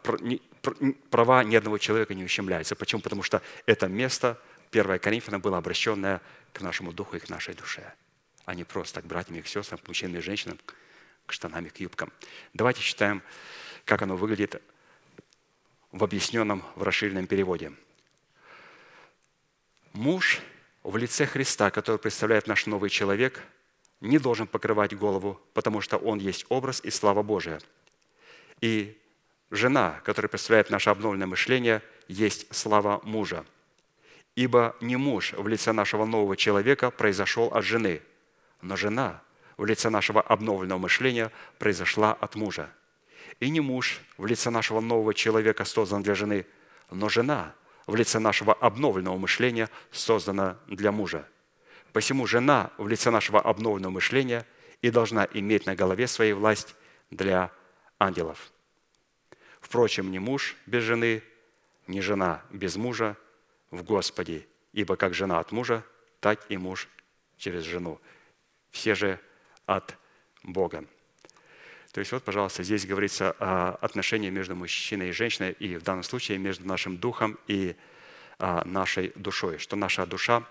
права ни одного человека не ущемляются. Почему? Потому что это место, 1 Коринфянам, было обращенное к нашему духу и к нашей душе, а не просто к братьям и к сестрам, к мужчинам и женщинам, к штанам и к юбкам. Давайте читаем, как оно выглядит в объясненном, в расширенном переводе. Муж в лице Христа, который представляет наш новый человек – не должен покрывать голову, потому что он есть образ и слава Божия. И жена, которая представляет наше обновленное мышление, есть слава мужа. Ибо не муж в лице нашего нового человека произошел от жены, но жена в лице нашего обновленного мышления произошла от мужа. И не муж в лице нашего нового человека создан для жены, но жена в лице нашего обновленного мышления создана для мужа. Посему жена в лице нашего обновленного мышления и должна иметь на голове своей власть для ангелов. Впрочем, ни муж без жены, ни жена без мужа в Господе, ибо как жена от мужа, так и муж через жену. Все же от Бога. То есть вот, пожалуйста, здесь говорится о отношении между мужчиной и женщиной, и в данном случае между нашим духом и а, нашей душой, что наша душа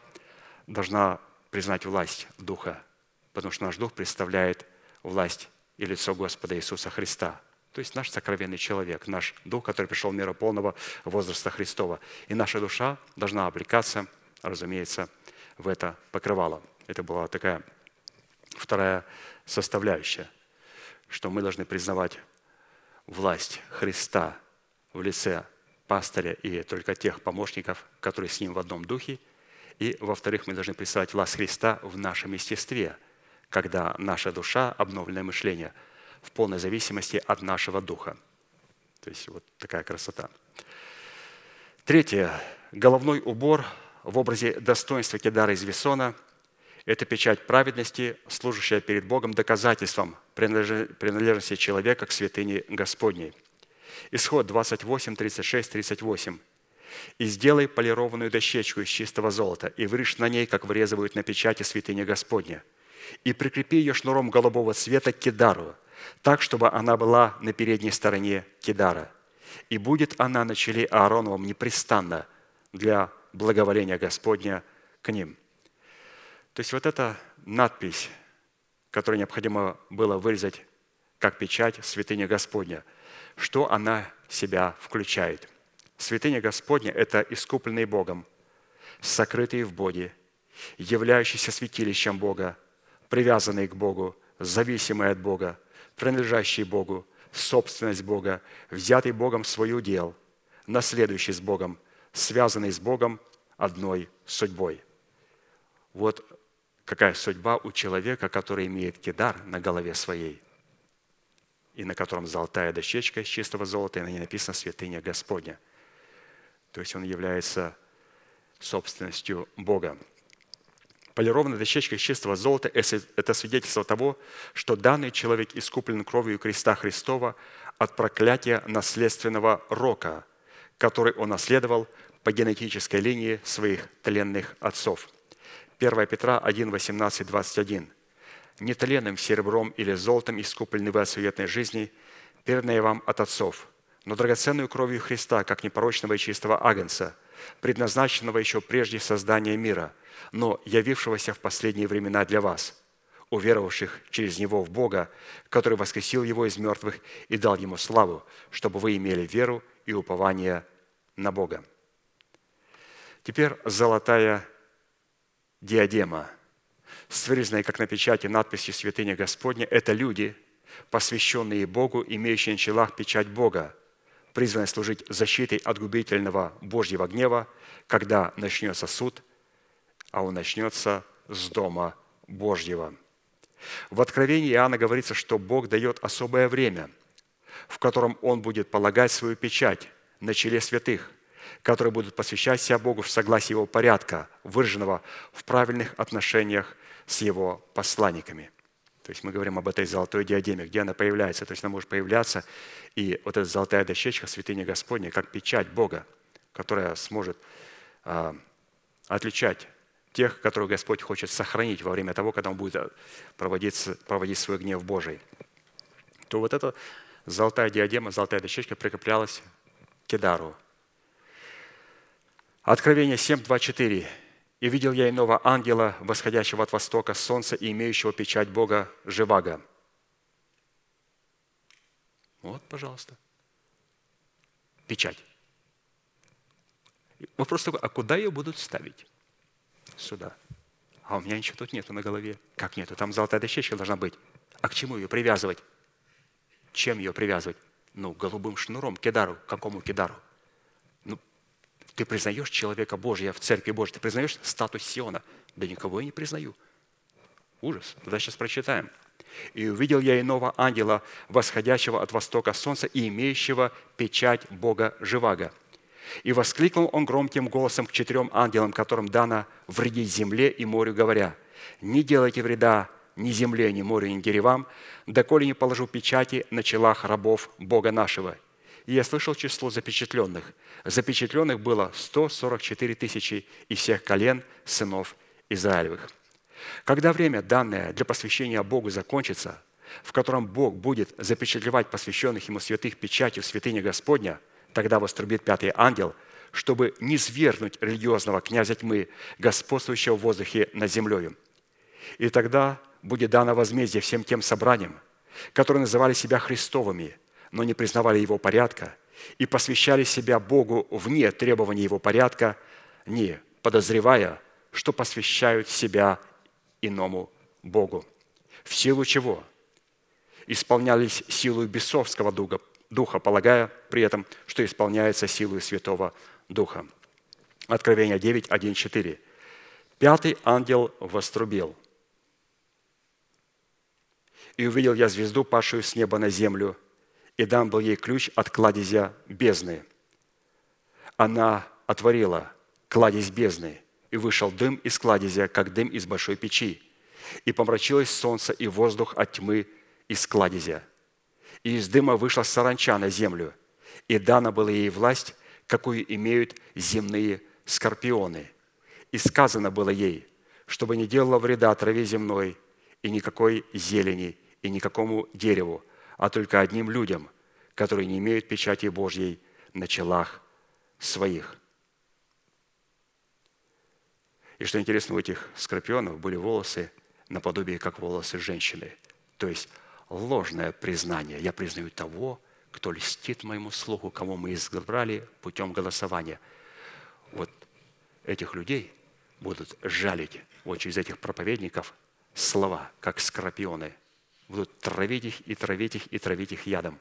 должна признать власть Духа, потому что наш Дух представляет власть и лицо Господа Иисуса Христа. То есть наш сокровенный человек, наш Дух, который пришел в мир полного возраста Христова. И наша душа должна облекаться, разумеется, в это покрывало. Это была такая вторая составляющая, что мы должны признавать власть Христа в лице пастыря и только тех помощников, которые с ним в одном духе – и, во-вторых, мы должны представить власть Христа в нашем естестве, когда наша душа, обновленное мышление, в полной зависимости от нашего духа. То есть вот такая красота. Третье. Головной убор в образе достоинства Кедара из Весона – это печать праведности, служащая перед Богом доказательством принадлежности человека к святыне Господней. Исход 28, 36, 38. «И сделай полированную дощечку из чистого золота, и вырежь на ней, как вырезывают на печати святыни Господня, и прикрепи ее шнуром голубого цвета к кидару, так, чтобы она была на передней стороне кидара. И будет она на челе Аароновом непрестанно для благоволения Господня к ним». То есть вот эта надпись, которую необходимо было вырезать как печать святыня Господня, что она себя включает. Святыня Господня – это искупленный Богом, сокрытые в Боге, являющийся святилищем Бога, привязанный к Богу, зависимый от Бога, принадлежащий Богу, собственность Бога, взятый Богом в свой удел, наследующий с Богом, связанный с Богом одной судьбой. Вот какая судьба у человека, который имеет кидар на голове своей, и на котором золотая дощечка из чистого золота, и на ней написано «Святыня Господня». То есть он является собственностью Бога. Полированная дощечка из чистого золота – это свидетельство того, что данный человек искуплен кровью креста Христова от проклятия наследственного рока, который он наследовал по генетической линии своих тленных отцов. 1 Петра 1, 18, 21. «Нетленным серебром или золотом искуплены вы от суетной жизни, перданные вам от отцов, но драгоценную кровью Христа, как непорочного и чистого агнца, предназначенного еще прежде создания мира, но явившегося в последние времена для вас, уверовавших через Него в Бога, который воскресил Его из мертвых и дал Ему славу, чтобы вы имели веру и упование на Бога. Теперь золотая диадема, с вырезанной, как на печати, надписью «Святыня Господня» – это люди, посвященные Богу, имеющие на челах печать Бога, призванные служить защитой от губительного Божьего гнева, когда начнется суд, а он начнется с дома Божьего. В Откровении Иоанна говорится, что Бог дает особое время, в котором Он будет полагать свою печать на челе святых – которые будут посвящать себя Богу в согласии Его порядка, выраженного в правильных отношениях с Его посланниками. То есть мы говорим об этой золотой диадеме, где она появляется. То есть она может появляться, и вот эта золотая дощечка святыни Господня, как печать Бога, которая сможет а, отличать тех, которых Господь хочет сохранить во время того, когда Он будет а, проводить, проводить свой гнев Божий. То вот эта золотая диадема, золотая дощечка прикреплялась к Кедару, Откровение 7, 2, 4. «И видел я иного ангела, восходящего от востока солнца и имеющего печать Бога Живаго». Вот, пожалуйста. Печать. Вопрос такой, а куда ее будут ставить? Сюда. А у меня ничего тут нету на голове. Как нету? Там золотая дощечка должна быть. А к чему ее привязывать? Чем ее привязывать? Ну, голубым шнуром, кедару. Какому кедару? Ты признаешь человека Божия в Церкви Божьей? Ты признаешь статус Сиона? Да никого я не признаю. Ужас. Тогда сейчас прочитаем. «И увидел я иного ангела, восходящего от востока солнца и имеющего печать Бога Живаго. И воскликнул он громким голосом к четырем ангелам, которым дано вредить земле и морю, говоря, «Не делайте вреда ни земле, ни морю, ни деревам, доколе не положу печати на челах рабов Бога нашего, и я слышал число запечатленных. Запечатленных было 144 тысячи из всех колен сынов Израилевых. Когда время, данное для посвящения Богу, закончится, в котором Бог будет запечатлевать посвященных Ему святых печатью святыни Господня, тогда вострубит пятый ангел, чтобы не свергнуть религиозного князя тьмы, господствующего в воздухе над землей. И тогда будет дано возмездие всем тем собраниям, которые называли себя Христовыми – но не признавали его порядка и посвящали себя Богу вне требований его порядка, не подозревая, что посвящают себя иному Богу. В силу чего? Исполнялись силой бесовского духа, духа, полагая при этом, что исполняется силой Святого Духа. Откровение 9, 1, 4. Пятый ангел вострубил. «И увидел я звезду, павшую с неба на землю, и дам был ей ключ от кладезя бездны. Она отворила кладезь бездны, и вышел дым из кладезя, как дым из большой печи, и помрачилось солнце и воздух от тьмы из кладезя. И из дыма вышла саранча на землю, и дана была ей власть, какую имеют земные скорпионы. И сказано было ей, чтобы не делала вреда траве земной и никакой зелени, и никакому дереву, а только одним людям, которые не имеют печати Божьей на челах своих. И что интересно, у этих скорпионов были волосы наподобие, как волосы женщины. То есть ложное признание. Я признаю того, кто льстит моему слуху, кого мы избрали путем голосования. Вот этих людей будут жалить вот через этих проповедников слова, как скорпионы. Будут травить их и травить их и травить их ядом.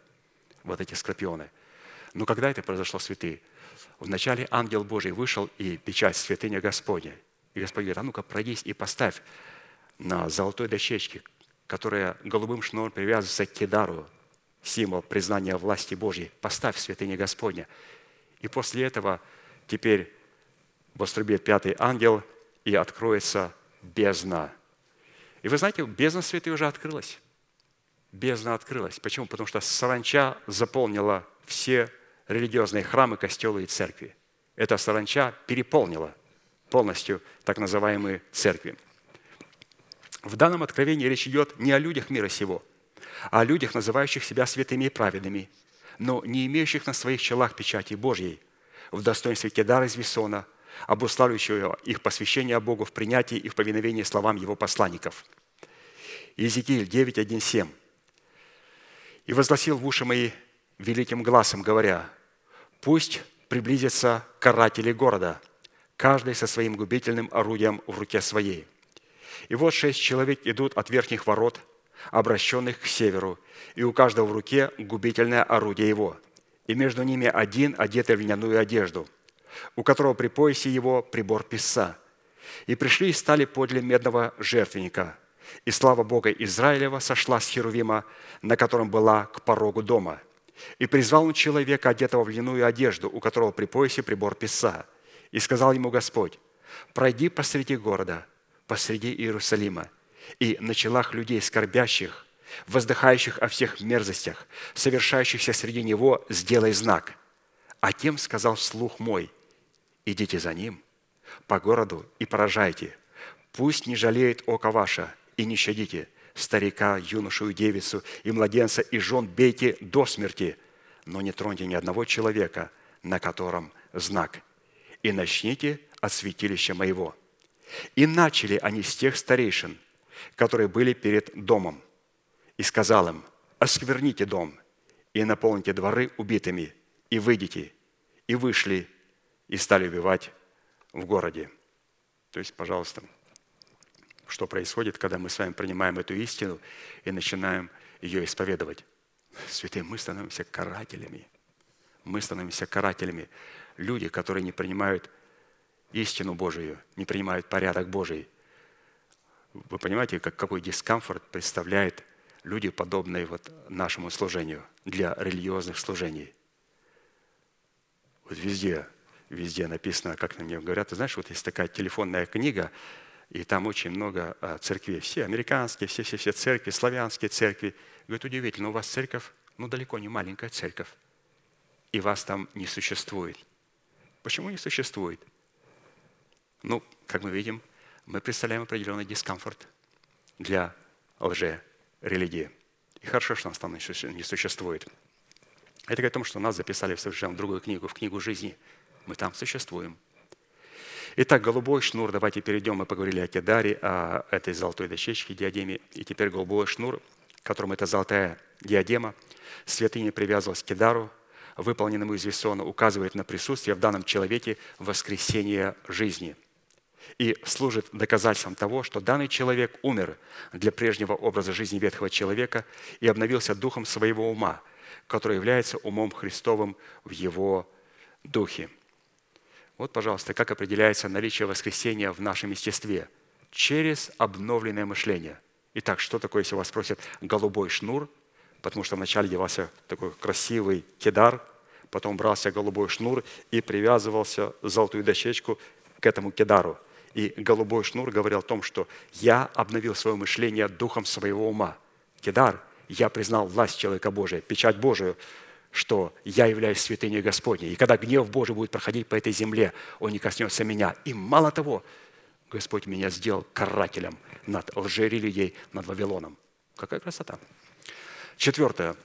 Вот эти скорпионы. Но когда это произошло, святые? Вначале ангел Божий вышел и печать святыня Господня – и Господь говорит, а ну-ка пройдись и поставь на золотой дощечке, которая голубым шнуром привязывается к кедару, символ признания власти Божьей, поставь святыня Господня. И после этого теперь вострубит пятый ангел, и откроется бездна. И вы знаете, бездна святая уже открылась. Бездна открылась. Почему? Потому что саранча заполнила все религиозные храмы, костелы и церкви. Эта саранча переполнила полностью так называемые церкви. В данном откровении речь идет не о людях мира сего, а о людях, называющих себя святыми и праведными, но не имеющих на своих челах печати Божьей, в достоинстве Кедара из Весона, обуславливающего их посвящение Богу в принятии и в повиновении словам Его посланников. Иезекииль 9.1.7. «И возгласил в уши мои великим глазом, говоря, «Пусть приблизятся каратели города, каждый со своим губительным орудием в руке своей. И вот шесть человек идут от верхних ворот, обращенных к северу, и у каждого в руке губительное орудие его. И между ними один, одетый в льняную одежду, у которого при поясе его прибор писа. И пришли и стали подле медного жертвенника. И слава Бога Израилева сошла с Херувима, на котором была к порогу дома. И призвал он человека, одетого в льняную одежду, у которого при поясе прибор писа – и сказал ему Господь, пройди посреди города, посреди Иерусалима, и на челах людей скорбящих, воздыхающих о всех мерзостях, совершающихся среди него, сделай знак. А тем сказал вслух мой, идите за ним по городу и поражайте. Пусть не жалеет око ваше, и не щадите старика, юношу и девицу, и младенца, и жен бейте до смерти, но не троньте ни одного человека, на котором знак – и начните от святилища моего». И начали они с тех старейшин, которые были перед домом. И сказал им, оскверните дом, и наполните дворы убитыми, и выйдите. И вышли, и стали убивать в городе. То есть, пожалуйста, что происходит, когда мы с вами принимаем эту истину и начинаем ее исповедовать. Святые, мы становимся карателями. Мы становимся карателями люди, которые не принимают истину Божию, не принимают порядок Божий. Вы понимаете, как, какой дискомфорт представляет люди, подобные вот нашему служению, для религиозных служений. Вот везде, везде написано, как на мне говорят, ты знаешь, вот есть такая телефонная книга, и там очень много а, церквей. Все американские, все-все-все церкви, славянские церкви. Говорит, удивительно, у вас церковь, ну, далеко не маленькая церковь, и вас там не существует. Почему не существует? Ну, как мы видим, мы представляем определенный дискомфорт для лже-религии. И хорошо, что нас там не существует. Это говорит о том, что нас записали в совершенно другую книгу, в книгу жизни. Мы там существуем. Итак, голубой шнур. Давайте перейдем. Мы поговорили о кедаре, о этой золотой дощечке, диадеме. И теперь голубой шнур, которым эта золотая диадема, святыня привязывалась к кедару, выполненному из Весона, указывает на присутствие в данном человеке воскресения жизни и служит доказательством того, что данный человек умер для прежнего образа жизни ветхого человека и обновился духом своего ума, который является умом Христовым в его духе. Вот, пожалуйста, как определяется наличие воскресения в нашем естестве? Через обновленное мышление. Итак, что такое, если вас спросят, голубой шнур – потому что вначале девался такой красивый кедар, потом брался голубой шнур и привязывался золотую дощечку к этому кедару. И голубой шнур говорил о том, что я обновил свое мышление духом своего ума. Кедар, я признал власть человека Божия, печать Божию, что я являюсь святыней Господней. И когда гнев Божий будет проходить по этой земле, он не коснется меня. И мало того, Господь меня сделал карателем над лжерелигией, над Вавилоном. Какая красота. Четвертое.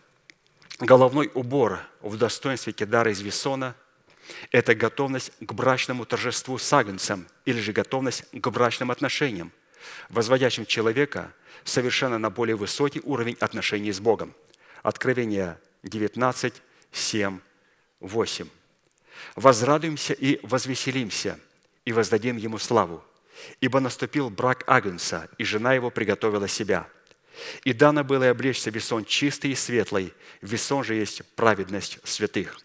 Головной убор в достоинстве Кедара из Весона – это готовность к брачному торжеству с агнцем или же готовность к брачным отношениям, возводящим человека совершенно на более высокий уровень отношений с Богом. Откровение 19, 7, 8. «Возрадуемся и возвеселимся, и воздадим Ему славу, ибо наступил брак Агнца, и жена его приготовила себя. И дано было и облечься весон чистый и светлый, весон же есть праведность святых.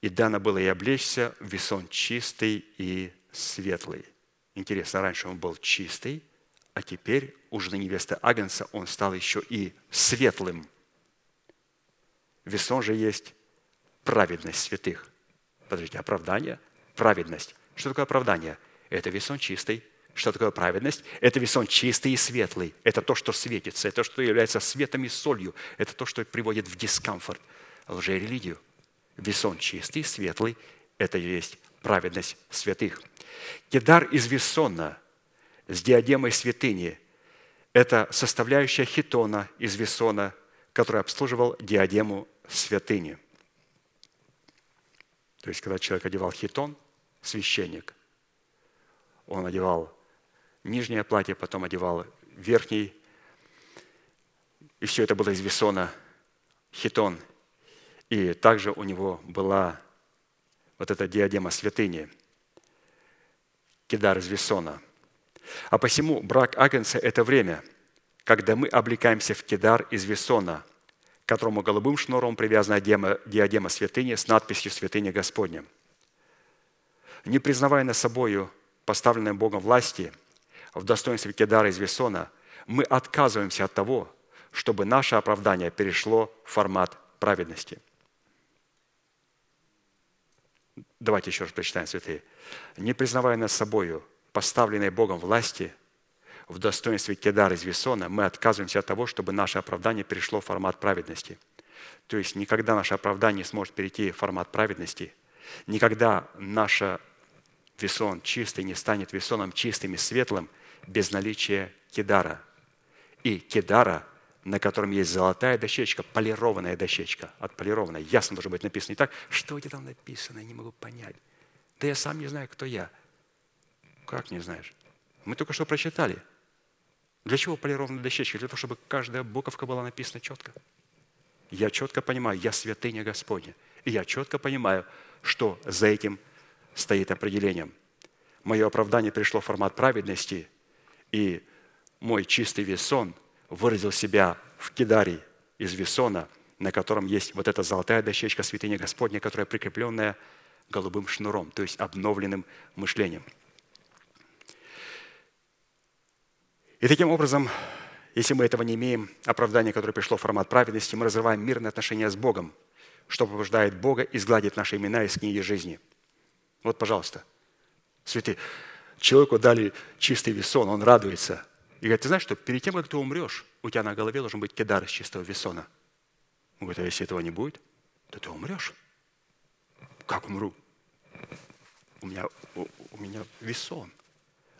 И дано было и облечься весон чистый и светлый. Интересно, раньше он был чистый, а теперь у жены невесты Агнца он стал еще и светлым. Весон же есть праведность святых. Подождите, оправдание, праведность. Что такое оправдание? Это весон чистый. Что такое праведность? Это весон чистый и светлый. Это то, что светится. Это то, что является светом и солью. Это то, что приводит в дискомфорт лжерелигию. Весон чистый, светлый – это и есть праведность святых. Кедар из весона с диадемой святыни – это составляющая хитона из весона, который обслуживал диадему святыни. То есть, когда человек одевал хитон, священник, он одевал нижнее платье, потом одевал верхний, и все это было из весона, хитон. И также у него была вот эта диадема святыни, кидар из весона. А посему брак Агнца – это время, когда мы облекаемся в кидар из весона, которому голубым шнуром привязана диадема, святыни с надписью «Святыня Господня». Не признавая на собою поставленной Богом власти в достоинстве кедара из весона, мы отказываемся от того, чтобы наше оправдание перешло в формат праведности. Давайте еще раз прочитаем, святые. «Не признавая над собою поставленной Богом власти в достоинстве кедара из весона, мы отказываемся от того, чтобы наше оправдание перешло в формат праведности». То есть никогда наше оправдание не сможет перейти в формат праведности, никогда наше весон чистый не станет весоном чистым и светлым без наличия кедара. И кедара, на котором есть золотая дощечка, полированная дощечка, отполированная, ясно должно быть написано. Не так, что где там написано, я не могу понять. Да я сам не знаю, кто я. Как не знаешь? Мы только что прочитали. Для чего полированная дощечка? Для того, чтобы каждая буковка была написана четко. Я четко понимаю, я святыня Господня. И я четко понимаю, что за этим стоит определением. Мое оправдание пришло в формат праведности, и мой чистый весон выразил себя в кидаре из весона, на котором есть вот эта золотая дощечка святыни Господня, которая прикрепленная голубым шнуром, то есть обновленным мышлением. И таким образом, если мы этого не имеем, оправдание, которое пришло в формат праведности, мы разрываем мирные отношения с Богом, что побуждает Бога изгладить наши имена из книги жизни – вот, пожалуйста, святые. Человеку дали чистый весон, он радуется. И говорит, ты знаешь, что перед тем, как ты умрешь, у тебя на голове должен быть кедар из чистого весона. Он говорит, а если этого не будет, то ты умрешь. Как умру? У меня, у, у меня весон.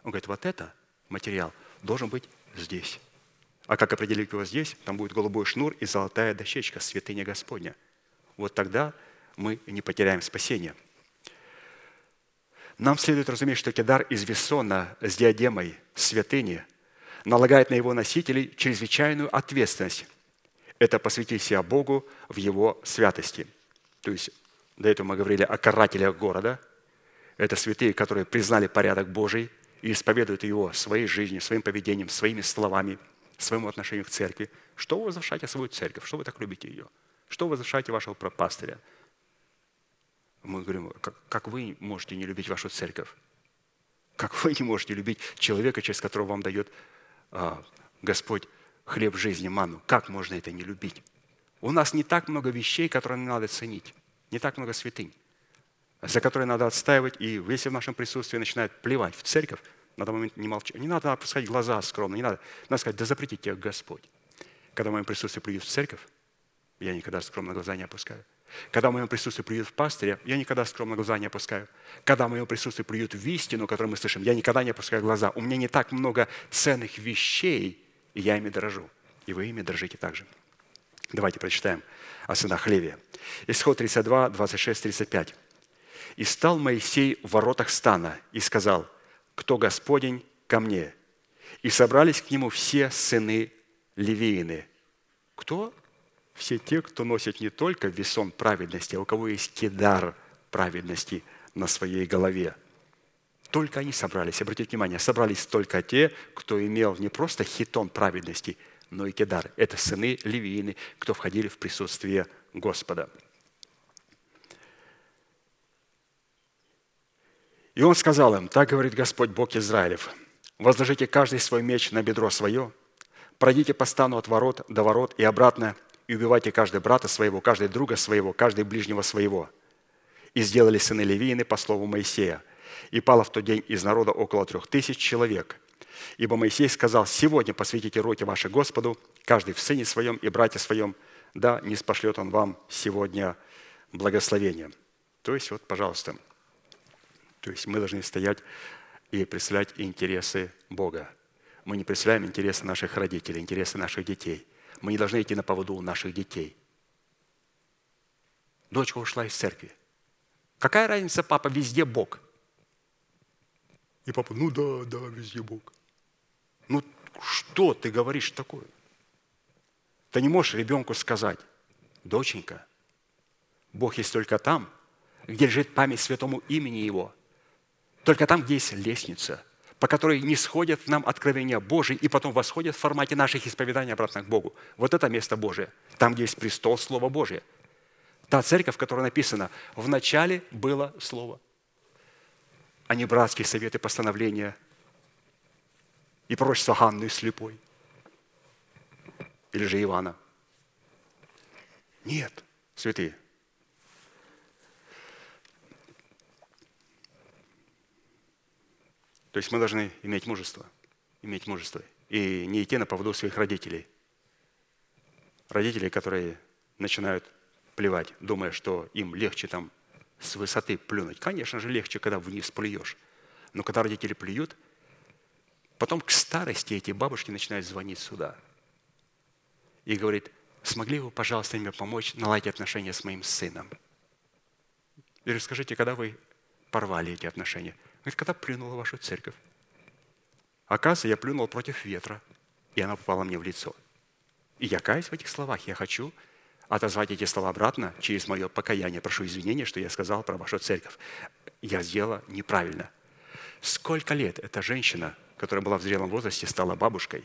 Он говорит, вот это материал должен быть здесь. А как определить его здесь? Там будет голубой шнур и золотая дощечка, святыня Господня. Вот тогда мы не потеряем спасение – нам следует разуметь, что кедар из весона с диадемой святыни налагает на его носителей чрезвычайную ответственность. Это посвятить себя Богу в его святости. То есть до этого мы говорили о карателях города. Это святые, которые признали порядок Божий и исповедуют его своей жизнью, своим поведением, своими словами, своему отношению к церкви. Что вы возвышаете свою церковь? Что вы так любите ее? Что вы возвышаете вашего пастыря? Мы говорим, как, как вы можете не любить вашу церковь? Как вы не можете любить человека, через которого вам дает а, Господь хлеб жизни, ману? Как можно это не любить? У нас не так много вещей, которые надо ценить. Не так много святынь, за которые надо отстаивать. И если в нашем присутствии начинают плевать в церковь, надо момент не молчать. Не надо опускать глаза скромно. Не надо. Надо сказать, да запретите тебя Господь. Когда в моем присутствии придет в церковь, я никогда скромно глаза не опускаю. Когда в моем присутствии плюют в пастыре, я никогда скромно глаза не опускаю. Когда в моем присутствии плюют в истину, которую мы слышим, я никогда не опускаю глаза. У меня не так много ценных вещей, и я ими дорожу. И вы ими дорожите также. Давайте прочитаем о сынах Левия. Исход 32, 26, 35. «И стал Моисей в воротах стана и сказал, кто Господень ко мне? И собрались к нему все сыны Левиины». Кто? все те, кто носит не только весон праведности, а у кого есть кедар праведности на своей голове. Только они собрались, обратите внимание, собрались только те, кто имел не просто хитон праведности, но и кедар. Это сыны Левиины, кто входили в присутствие Господа. И он сказал им, так говорит Господь Бог Израилев, возложите каждый свой меч на бедро свое, пройдите по стану от ворот до ворот и обратно – и убивайте каждый брата своего, каждый друга своего, каждый ближнего своего. И сделали сыны Левиины по слову Моисея. И пало в тот день из народа около трех тысяч человек. Ибо Моисей сказал, сегодня посвятите руки ваши Господу, каждый в сыне своем и брате своем, да не спошлет он вам сегодня благословение. То есть, вот, пожалуйста, то есть мы должны стоять и представлять интересы Бога. Мы не представляем интересы наших родителей, интересы наших детей – мы не должны идти на поводу у наших детей. Дочка ушла из церкви. Какая разница, папа, везде Бог? И папа, ну да, да, везде Бог. Ну что ты говоришь такое? Ты не можешь ребенку сказать, доченька, Бог есть только там, где лежит память святому имени Его. Только там, где есть лестница, по которой не сходят нам откровения Божьи и потом восходят в формате наших исповеданий обратно к Богу. Вот это место Божие, там, где есть престол Слова Божия. Та церковь, в которой написано, в начале было Слово, а не братские советы, постановления и пророчество Ганны слепой. Или же Ивана. Нет, святые, То есть мы должны иметь мужество, иметь мужество и не идти на поводу своих родителей. Родители, которые начинают плевать, думая, что им легче там с высоты плюнуть. Конечно же, легче, когда вниз плюешь. Но когда родители плюют, потом к старости эти бабушки начинают звонить сюда. И говорит, смогли вы, пожалуйста, мне помочь наладить отношения с моим сыном? И расскажите, когда вы порвали эти отношения – Говорит, когда плюнула вашу церковь. Оказывается, я плюнул против ветра, и она попала мне в лицо. И я каюсь в этих словах. Я хочу отозвать эти слова обратно через мое покаяние. Прошу извинения, что я сказал про вашу церковь. Я сделала неправильно. Сколько лет эта женщина, которая была в зрелом возрасте, стала бабушкой?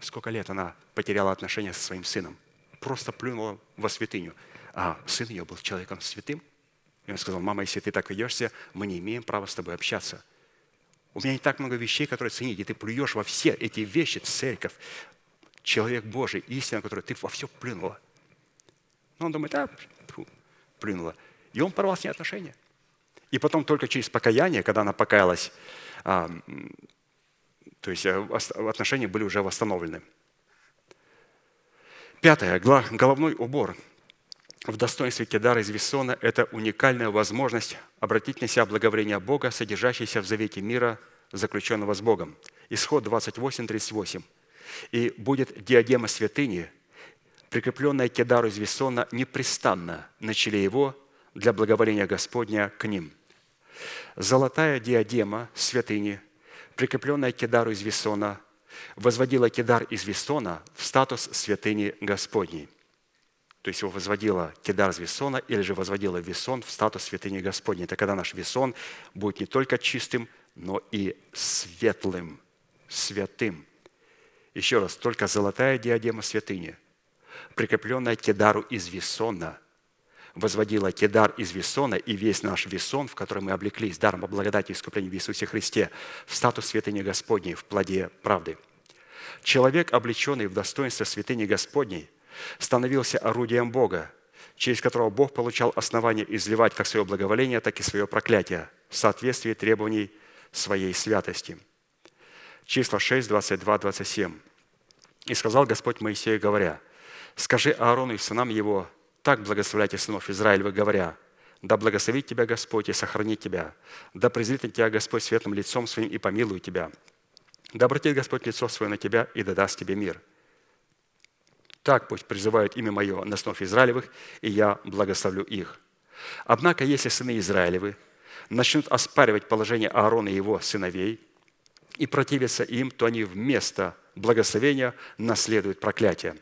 Сколько лет она потеряла отношения со своим сыном? Просто плюнула во святыню. А сын ее был человеком святым – и он сказал, мама, если ты так ведешься, мы не имеем права с тобой общаться. У меня не так много вещей, которые ценить, и ты плюешь во все эти вещи, церковь, человек Божий, истина, которую ты во все плюнула. Но он думает, да, плюнула. И он порвал с ней отношения. И потом только через покаяние, когда она покаялась, а, то есть э, отношения были уже восстановлены. Пятое. Головной убор в достоинстве Кедара из Виссона – это уникальная возможность обратить на себя благоволение Бога, содержащееся в завете мира, заключенного с Богом. Исход 28, 38. «И будет диадема святыни, прикрепленная Кедару из Виссона непрестанно на челе его для благоволения Господня к ним. Золотая диадема святыни, прикрепленная Кедару из Виссона, возводила Кедар из Виссона в статус святыни Господней то есть его возводила Кедар с Весона, или же возводила Весон в статус святыни Господней. Это когда наш Весон будет не только чистым, но и светлым, святым. Еще раз, только золотая диадема святыни, прикрепленная Кедару из Весона, возводила Кедар из Весона и весь наш Весон, в который мы облеклись даром по благодати и искуплению в Иисусе Христе, в статус святыни Господней, в плоде правды. Человек, облеченный в достоинство святыни Господней, становился орудием Бога, через которого Бог получал основание изливать как свое благоволение, так и свое проклятие в соответствии требований своей святости. Числа 6, 22, 27. «И сказал Господь Моисею, говоря, Скажи Аарону и сынам его, так благословляйте сынов Израилевых, говоря, да благословит тебя Господь и сохранит тебя, да презрит на тебя Господь светлым лицом своим и помилует тебя, да обратит Господь лицо свое на тебя и да даст тебе мир. Так пусть призывают имя Мое на снов Израилевых, и я благословлю их. Однако, если сыны Израилевы начнут оспаривать положение Аарона и его сыновей и противиться им, то они вместо благословения наследуют проклятие,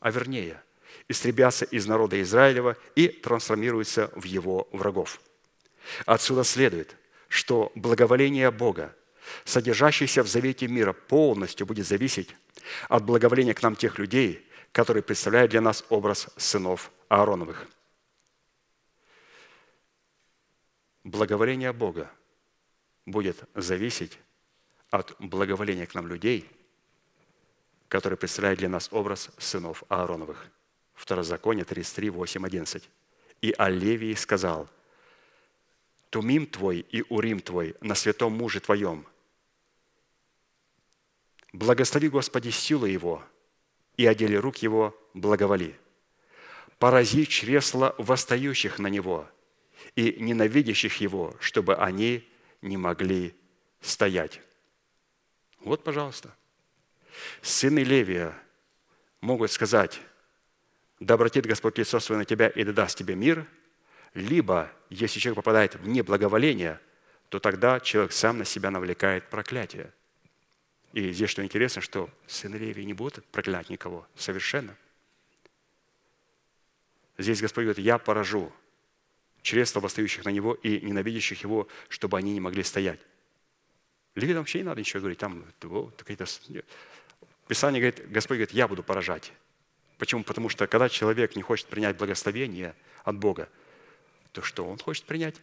а вернее, истребятся из народа Израилева и трансформируются в его врагов. Отсюда следует, что благоволение Бога, содержащееся в завете мира, полностью будет зависеть от благоволения к нам тех людей, которые представляют для нас образ сынов Аароновых. Благоволение Бога будет зависеть от благоволения к нам людей, которые представляют для нас образ сынов Аароновых. Второзаконие 33, 8, 11. «И о Левии сказал, Тумим твой и Урим твой на святом муже твоем. Благослови, Господи, силу его, и о деле рук его благоволи. Порази чресла восстающих на него и ненавидящих его, чтобы они не могли стоять». Вот, пожалуйста. Сыны Левия могут сказать, да обратит Господь лицо свое на тебя и да даст тебе мир, либо, если человек попадает в неблаговоление, то тогда человек сам на себя навлекает проклятие. И здесь что интересно, что сыны Левии не будут проклять никого совершенно. Здесь Господь говорит, я поражу чресла восстающих на него и ненавидящих его, чтобы они не могли стоять. Левитам вообще не надо ничего говорить. Там какие-то... Писание говорит, Господь говорит, я буду поражать. Почему? Потому что когда человек не хочет принять благословение от Бога, то что он хочет принять?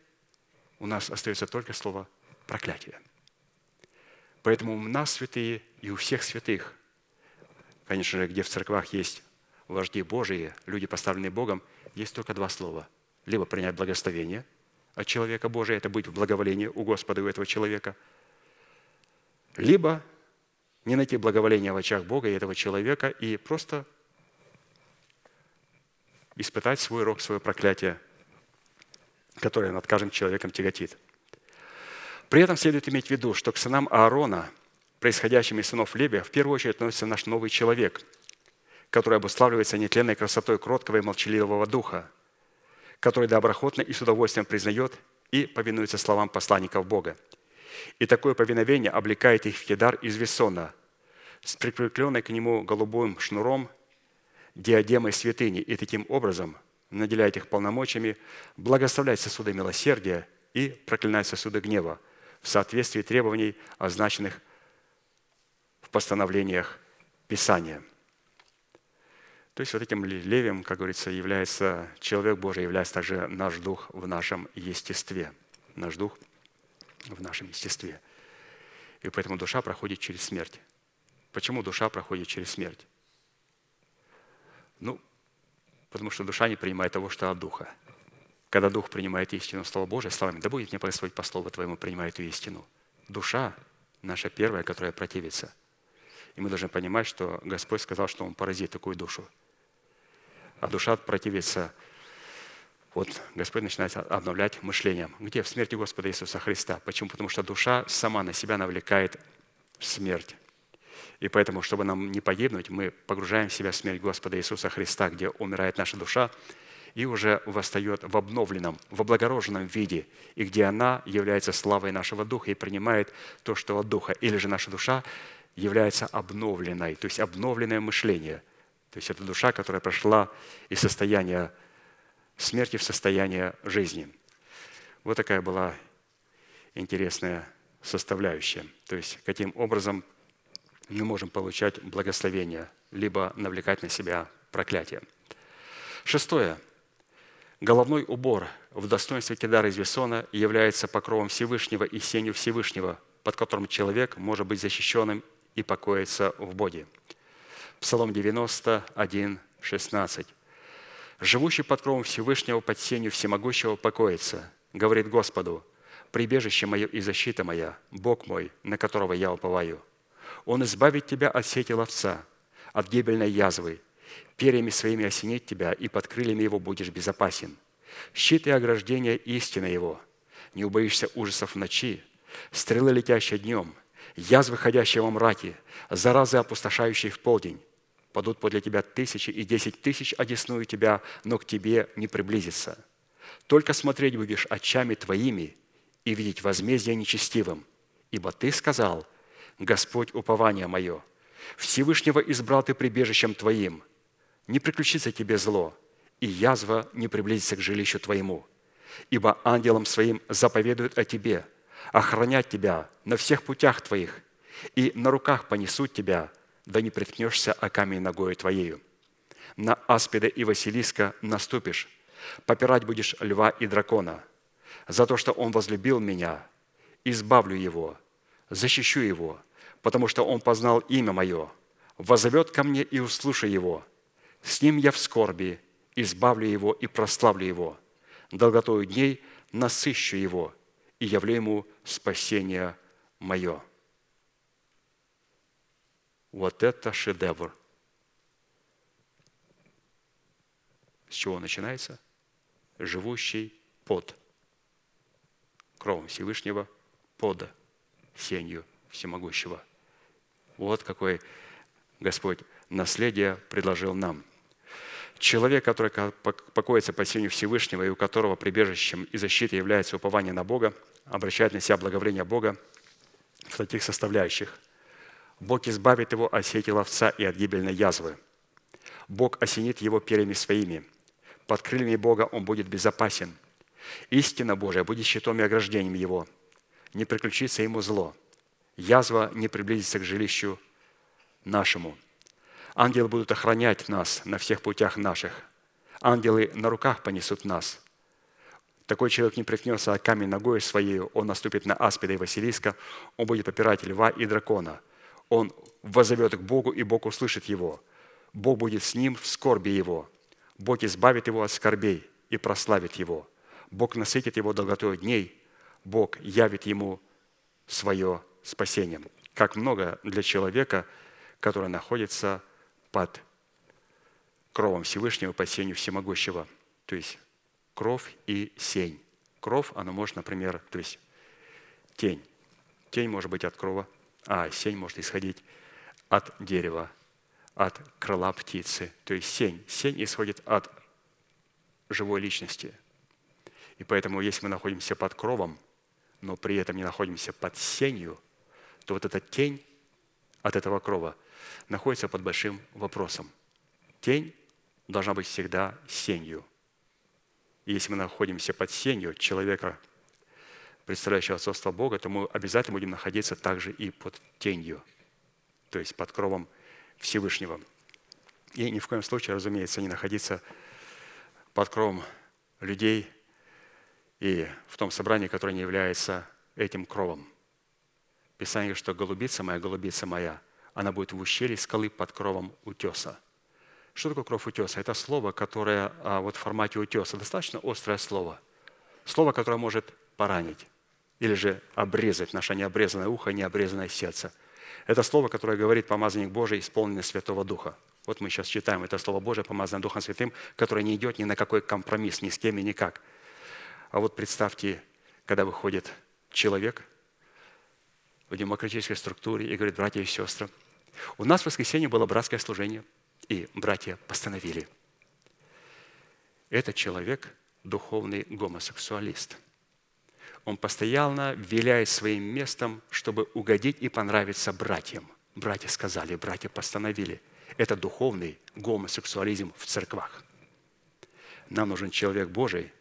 У нас остается только слово проклятие. Поэтому у нас святые и у всех святых, конечно же, где в церквах есть вожди Божии, люди, поставленные Богом, есть только два слова. Либо принять благословение от человека Божия, это быть в благоволении у Господа у этого человека – либо не найти благоволения в очах Бога и этого человека и просто испытать свой рок, свое проклятие, которое над каждым человеком тяготит. При этом следует иметь в виду, что к сынам Аарона, происходящим из сынов Левия, в первую очередь относится наш новый человек, который обуславливается нетленной красотой кроткого и молчаливого духа, который доброхотно и с удовольствием признает и повинуется словам посланников Бога – и такое повиновение облекает их в кедар из весона с прикрепленной к нему голубым шнуром диадемой святыни, и таким образом наделяет их полномочиями благословлять сосуды милосердия и проклинать сосуды гнева в соответствии требований, означенных в постановлениях Писания. То есть вот этим левием, как говорится, является человек Божий, является также наш дух в нашем естестве. Наш дух в нашем естестве. И поэтому душа проходит через смерть. Почему душа проходит через смерть? Ну, потому что душа не принимает того, что от Духа. Когда Дух принимает истину Слова Божие, словами, да будет мне происходить по Слову Твоему, принимает эту истину. Душа наша первая, которая противится. И мы должны понимать, что Господь сказал, что Он поразит такую душу. А душа противится вот Господь начинает обновлять мышлением. Где? В смерти Господа Иисуса Христа. Почему? Потому что душа сама на себя навлекает смерть. И поэтому, чтобы нам не погибнуть, мы погружаем себя в смерть Господа Иисуса Христа, где умирает наша душа, и уже восстает в обновленном, в облагороженном виде, и где она является славой нашего Духа и принимает то, что от Духа. Или же наша душа является обновленной, то есть обновленное мышление. То есть это душа, которая прошла из состояния смерти в состояние жизни. Вот такая была интересная составляющая. То есть, каким образом мы можем получать благословение, либо навлекать на себя проклятие. Шестое. Головной убор в достоинстве Кедара из Весона является покровом Всевышнего и сенью Всевышнего, под которым человек может быть защищенным и покоиться в Боге. Псалом 91, 16 живущий под кровом Всевышнего под сенью всемогущего покоится, говорит Господу, прибежище мое и защита моя, Бог мой, на которого я уповаю. Он избавит тебя от сети ловца, от гибельной язвы, перьями своими осенит тебя, и под крыльями его будешь безопасен. Щит и ограждение истина его. Не убоишься ужасов ночи, стрелы, летящие днем, язвы, ходящие во мраке, заразы, опустошающие в полдень. Падут подле тебя тысячи и десять тысяч одесную тебя, но к тебе не приблизится. Только смотреть будешь очами твоими и видеть возмездие нечестивым. Ибо ты сказал, Господь, упование мое, Всевышнего избрал ты прибежищем твоим. Не приключится тебе зло, и язва не приблизится к жилищу твоему. Ибо ангелам своим заповедуют о тебе, охранять тебя на всех путях твоих, и на руках понесут тебя, да не приткнешься о камень ногою твоею. На аспида и Василиска наступишь, попирать будешь льва и дракона. За то, что он возлюбил меня, избавлю его, защищу его, потому что он познал имя мое, возовет ко мне и услышай его. С ним я в скорби, избавлю его и прославлю его. Долготою дней насыщу его и явлю ему спасение мое. Вот это шедевр. С чего начинается? Живущий под кровом Всевышнего, под сенью Всемогущего. Вот какой Господь наследие предложил нам. Человек, который покоится под сенью Всевышнего и у которого прибежищем и защитой является упование на Бога, обращает на себя благоволение Бога в таких составляющих. Бог избавит его от сети ловца и от гибельной язвы. Бог осенит его перьями своими. Под крыльями Бога он будет безопасен. Истина Божия будет щитом и ограждением его. Не приключится ему зло. Язва не приблизится к жилищу нашему. Ангелы будут охранять нас на всех путях наших. Ангелы на руках понесут нас. Такой человек не приткнется о камень ногой своей, он наступит на аспида и Василиска, он будет попирать льва и дракона – он возовет к Богу, и Бог услышит его. Бог будет с ним в скорби его. Бог избавит его от скорбей и прославит его. Бог насытит его долготой дней. Бог явит ему свое спасение. Как много для человека, который находится под кровом Всевышнего, под сенью Всемогущего. То есть кровь и сень. Кровь, она может, например, то есть тень. Тень может быть от крова, а сень может исходить от дерева, от крыла птицы. То есть сень. Сень исходит от живой личности. И поэтому, если мы находимся под кровом, но при этом не находимся под сенью, то вот эта тень от этого крова находится под большим вопросом. Тень должна быть всегда сенью. И если мы находимся под сенью человека, представляющего отцовство Бога, то мы обязательно будем находиться также и под тенью, то есть под кровом Всевышнего. И ни в коем случае, разумеется, не находиться под кровом людей и в том собрании, которое не является этим кровом. Писание говорит, что голубица моя, голубица моя, она будет в ущелье скалы под кровом утеса. Что такое кровь утеса? Это слово, которое а, вот в формате утеса, достаточно острое слово. Слово, которое может поранить. Или же обрезать наше необрезанное ухо, необрезанное сердце. Это слово, которое говорит помазанник Божий, исполненный Святого Духа. Вот мы сейчас читаем это Слово Божие, помазанное Духом Святым, которое не идет ни на какой компромисс, ни с кем и никак. А вот представьте, когда выходит человек в демократической структуре и говорит, братья и сестры, у нас в воскресенье было братское служение, и братья постановили. Этот человек – духовный гомосексуалист – он постоянно виляет своим местом, чтобы угодить и понравиться братьям. Братья сказали, братья постановили. Это духовный гомосексуализм в церквах. Нам нужен человек Божий,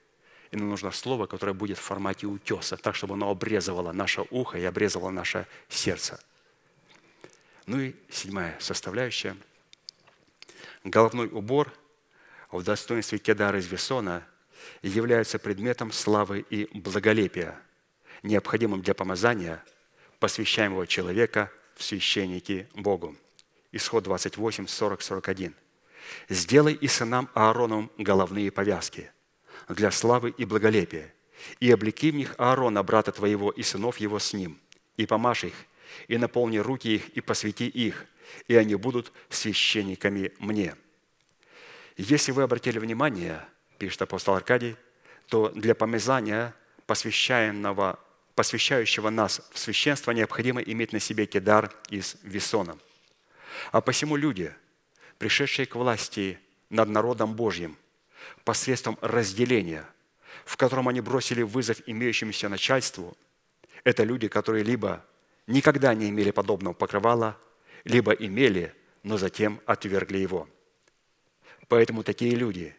и нам нужно слово, которое будет в формате утеса, так, чтобы оно обрезывало наше ухо и обрезывало наше сердце. Ну и седьмая составляющая. Головной убор в достоинстве кедара из весона – являются предметом славы и благолепия, необходимым для помазания посвящаемого человека в священники Богу. Исход 28, 40, 41. «Сделай и сынам Аароном головные повязки для славы и благолепия, и облеки в них Аарона, брата твоего, и сынов его с ним, и помажь их, и наполни руки их, и посвяти их, и они будут священниками мне. Если вы обратили внимание, пишет апостол Аркадий, то для помазания посвящаемого, посвящающего нас в священство необходимо иметь на себе кедар из весона. А посему люди, пришедшие к власти над народом Божьим посредством разделения, в котором они бросили вызов имеющемуся начальству, это люди, которые либо никогда не имели подобного покрывала, либо имели, но затем отвергли его. Поэтому такие люди,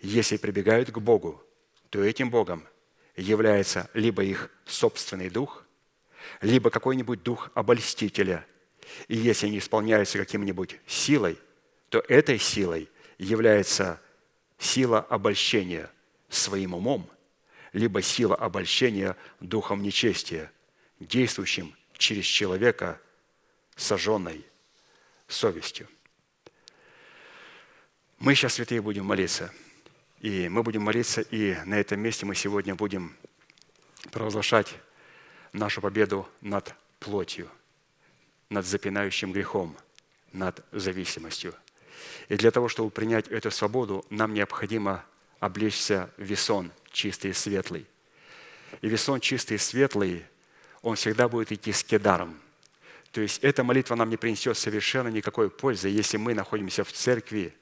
если прибегают к Богу, то этим Богом является либо их собственный дух, либо какой-нибудь дух обольстителя. И если они исполняются каким-нибудь силой, то этой силой является сила обольщения своим умом, либо сила обольщения духом нечестия, действующим через человека, сожженной совестью. Мы сейчас, святые, будем молиться. И мы будем молиться, и на этом месте мы сегодня будем провозглашать нашу победу над плотью, над запинающим грехом, над зависимостью. И для того, чтобы принять эту свободу, нам необходимо облечься в весон чистый и светлый. И весон чистый и светлый, он всегда будет идти с кедаром. То есть эта молитва нам не принесет совершенно никакой пользы, если мы находимся в церкви,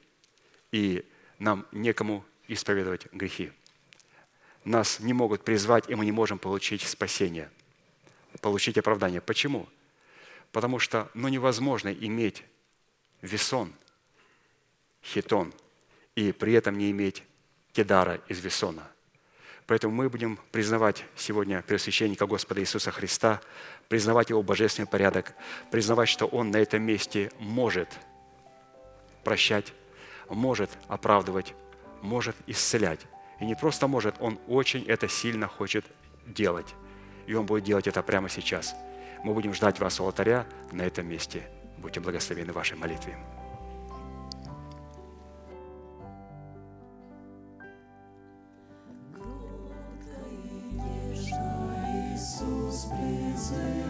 и нам некому исповедовать грехи. Нас не могут призвать, и мы не можем получить спасение, получить оправдание. Почему? Потому что ну, невозможно иметь весон, хитон, и при этом не иметь кедара из весона – Поэтому мы будем признавать сегодня Преосвященника Господа Иисуса Христа, признавать Его божественный порядок, признавать, что Он на этом месте может прощать, может оправдывать, может исцелять. И не просто может, Он очень это сильно хочет делать. И Он будет делать это прямо сейчас. Мы будем ждать вас у алтаря на этом месте. Будьте благословены вашей молитве. Please.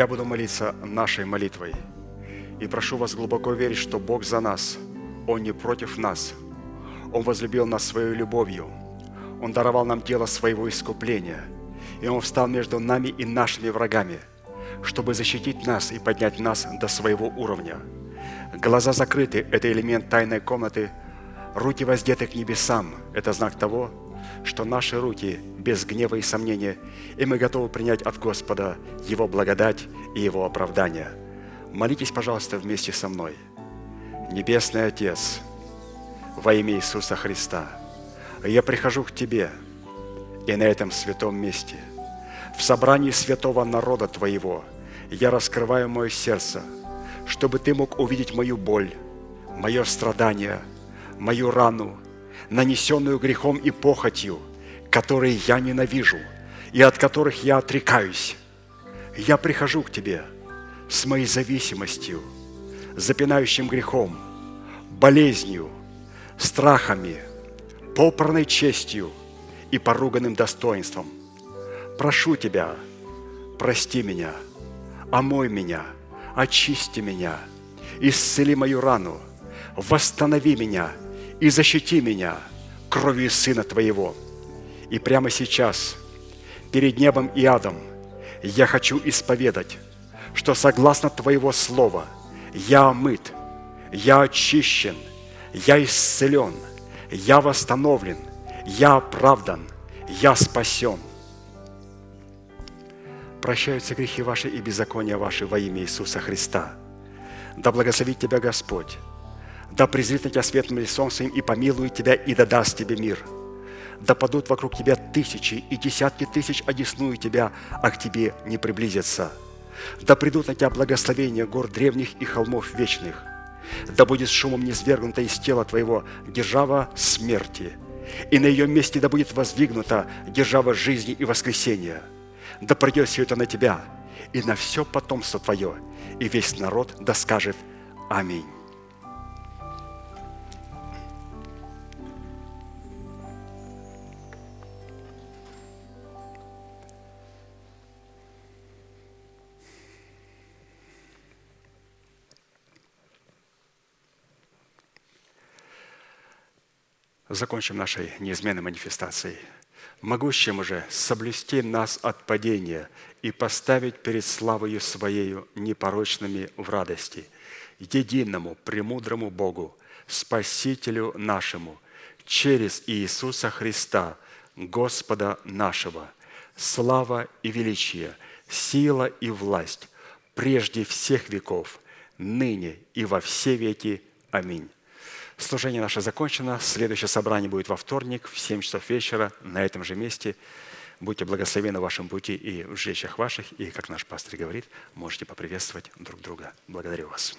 Я буду молиться нашей молитвой. И прошу вас глубоко верить, что Бог за нас. Он не против нас. Он возлюбил нас своей любовью. Он даровал нам дело своего искупления. И Он встал между нами и нашими врагами, чтобы защитить нас и поднять нас до своего уровня. Глаза закрыты – это элемент тайной комнаты. Руки воздеты к небесам – это знак того, что наши руки без гнева и сомнения, и мы готовы принять от Господа Его благодать и Его оправдание. Молитесь, пожалуйста, вместе со мной. Небесный Отец, во имя Иисуса Христа, я прихожу к Тебе и на этом святом месте, в собрании святого народа Твоего, я раскрываю мое сердце, чтобы Ты мог увидеть мою боль, мое страдание, мою рану, нанесенную грехом и похотью, которые я ненавижу и от которых я отрекаюсь. Я прихожу к Тебе с моей зависимостью, запинающим грехом, болезнью, страхами, попранной честью и поруганным достоинством. Прошу Тебя, прости меня, омой меня, очисти меня, исцели мою рану, восстанови меня и защити меня кровью Сына Твоего. И прямо сейчас, перед небом и адом, я хочу исповедать, что согласно Твоего Слова я омыт, я очищен, я исцелен, я восстановлен, я оправдан, я спасен. Прощаются грехи ваши и беззакония ваши во имя Иисуса Христа. Да благословит тебя Господь, да презрит на тебя светлым лицом своим и помилует тебя и да даст тебе мир. Да падут вокруг тебя тысячи и десятки тысяч, одесную тебя, а к тебе не приблизятся. Да придут на тебя благословения гор древних и холмов вечных. Да будет шумом низвергнута из тела твоего держава смерти, и на ее месте да будет воздвигнута держава жизни и воскресения. Да придет все это на тебя и на все потомство твое, и весь народ да скажет Аминь. Закончим нашей неизменной манифестацией. Могущим же соблюсти нас от падения и поставить перед славою Своею непорочными в радости, единому, премудрому Богу, Спасителю нашему, через Иисуса Христа, Господа нашего, слава и величие, сила и власть, прежде всех веков, ныне и во все веки. Аминь. Служение наше закончено. Следующее собрание будет во вторник в 7 часов вечера на этом же месте. Будьте благословены в вашем пути и в жечах ваших. И, как наш пастор говорит, можете поприветствовать друг друга. Благодарю вас.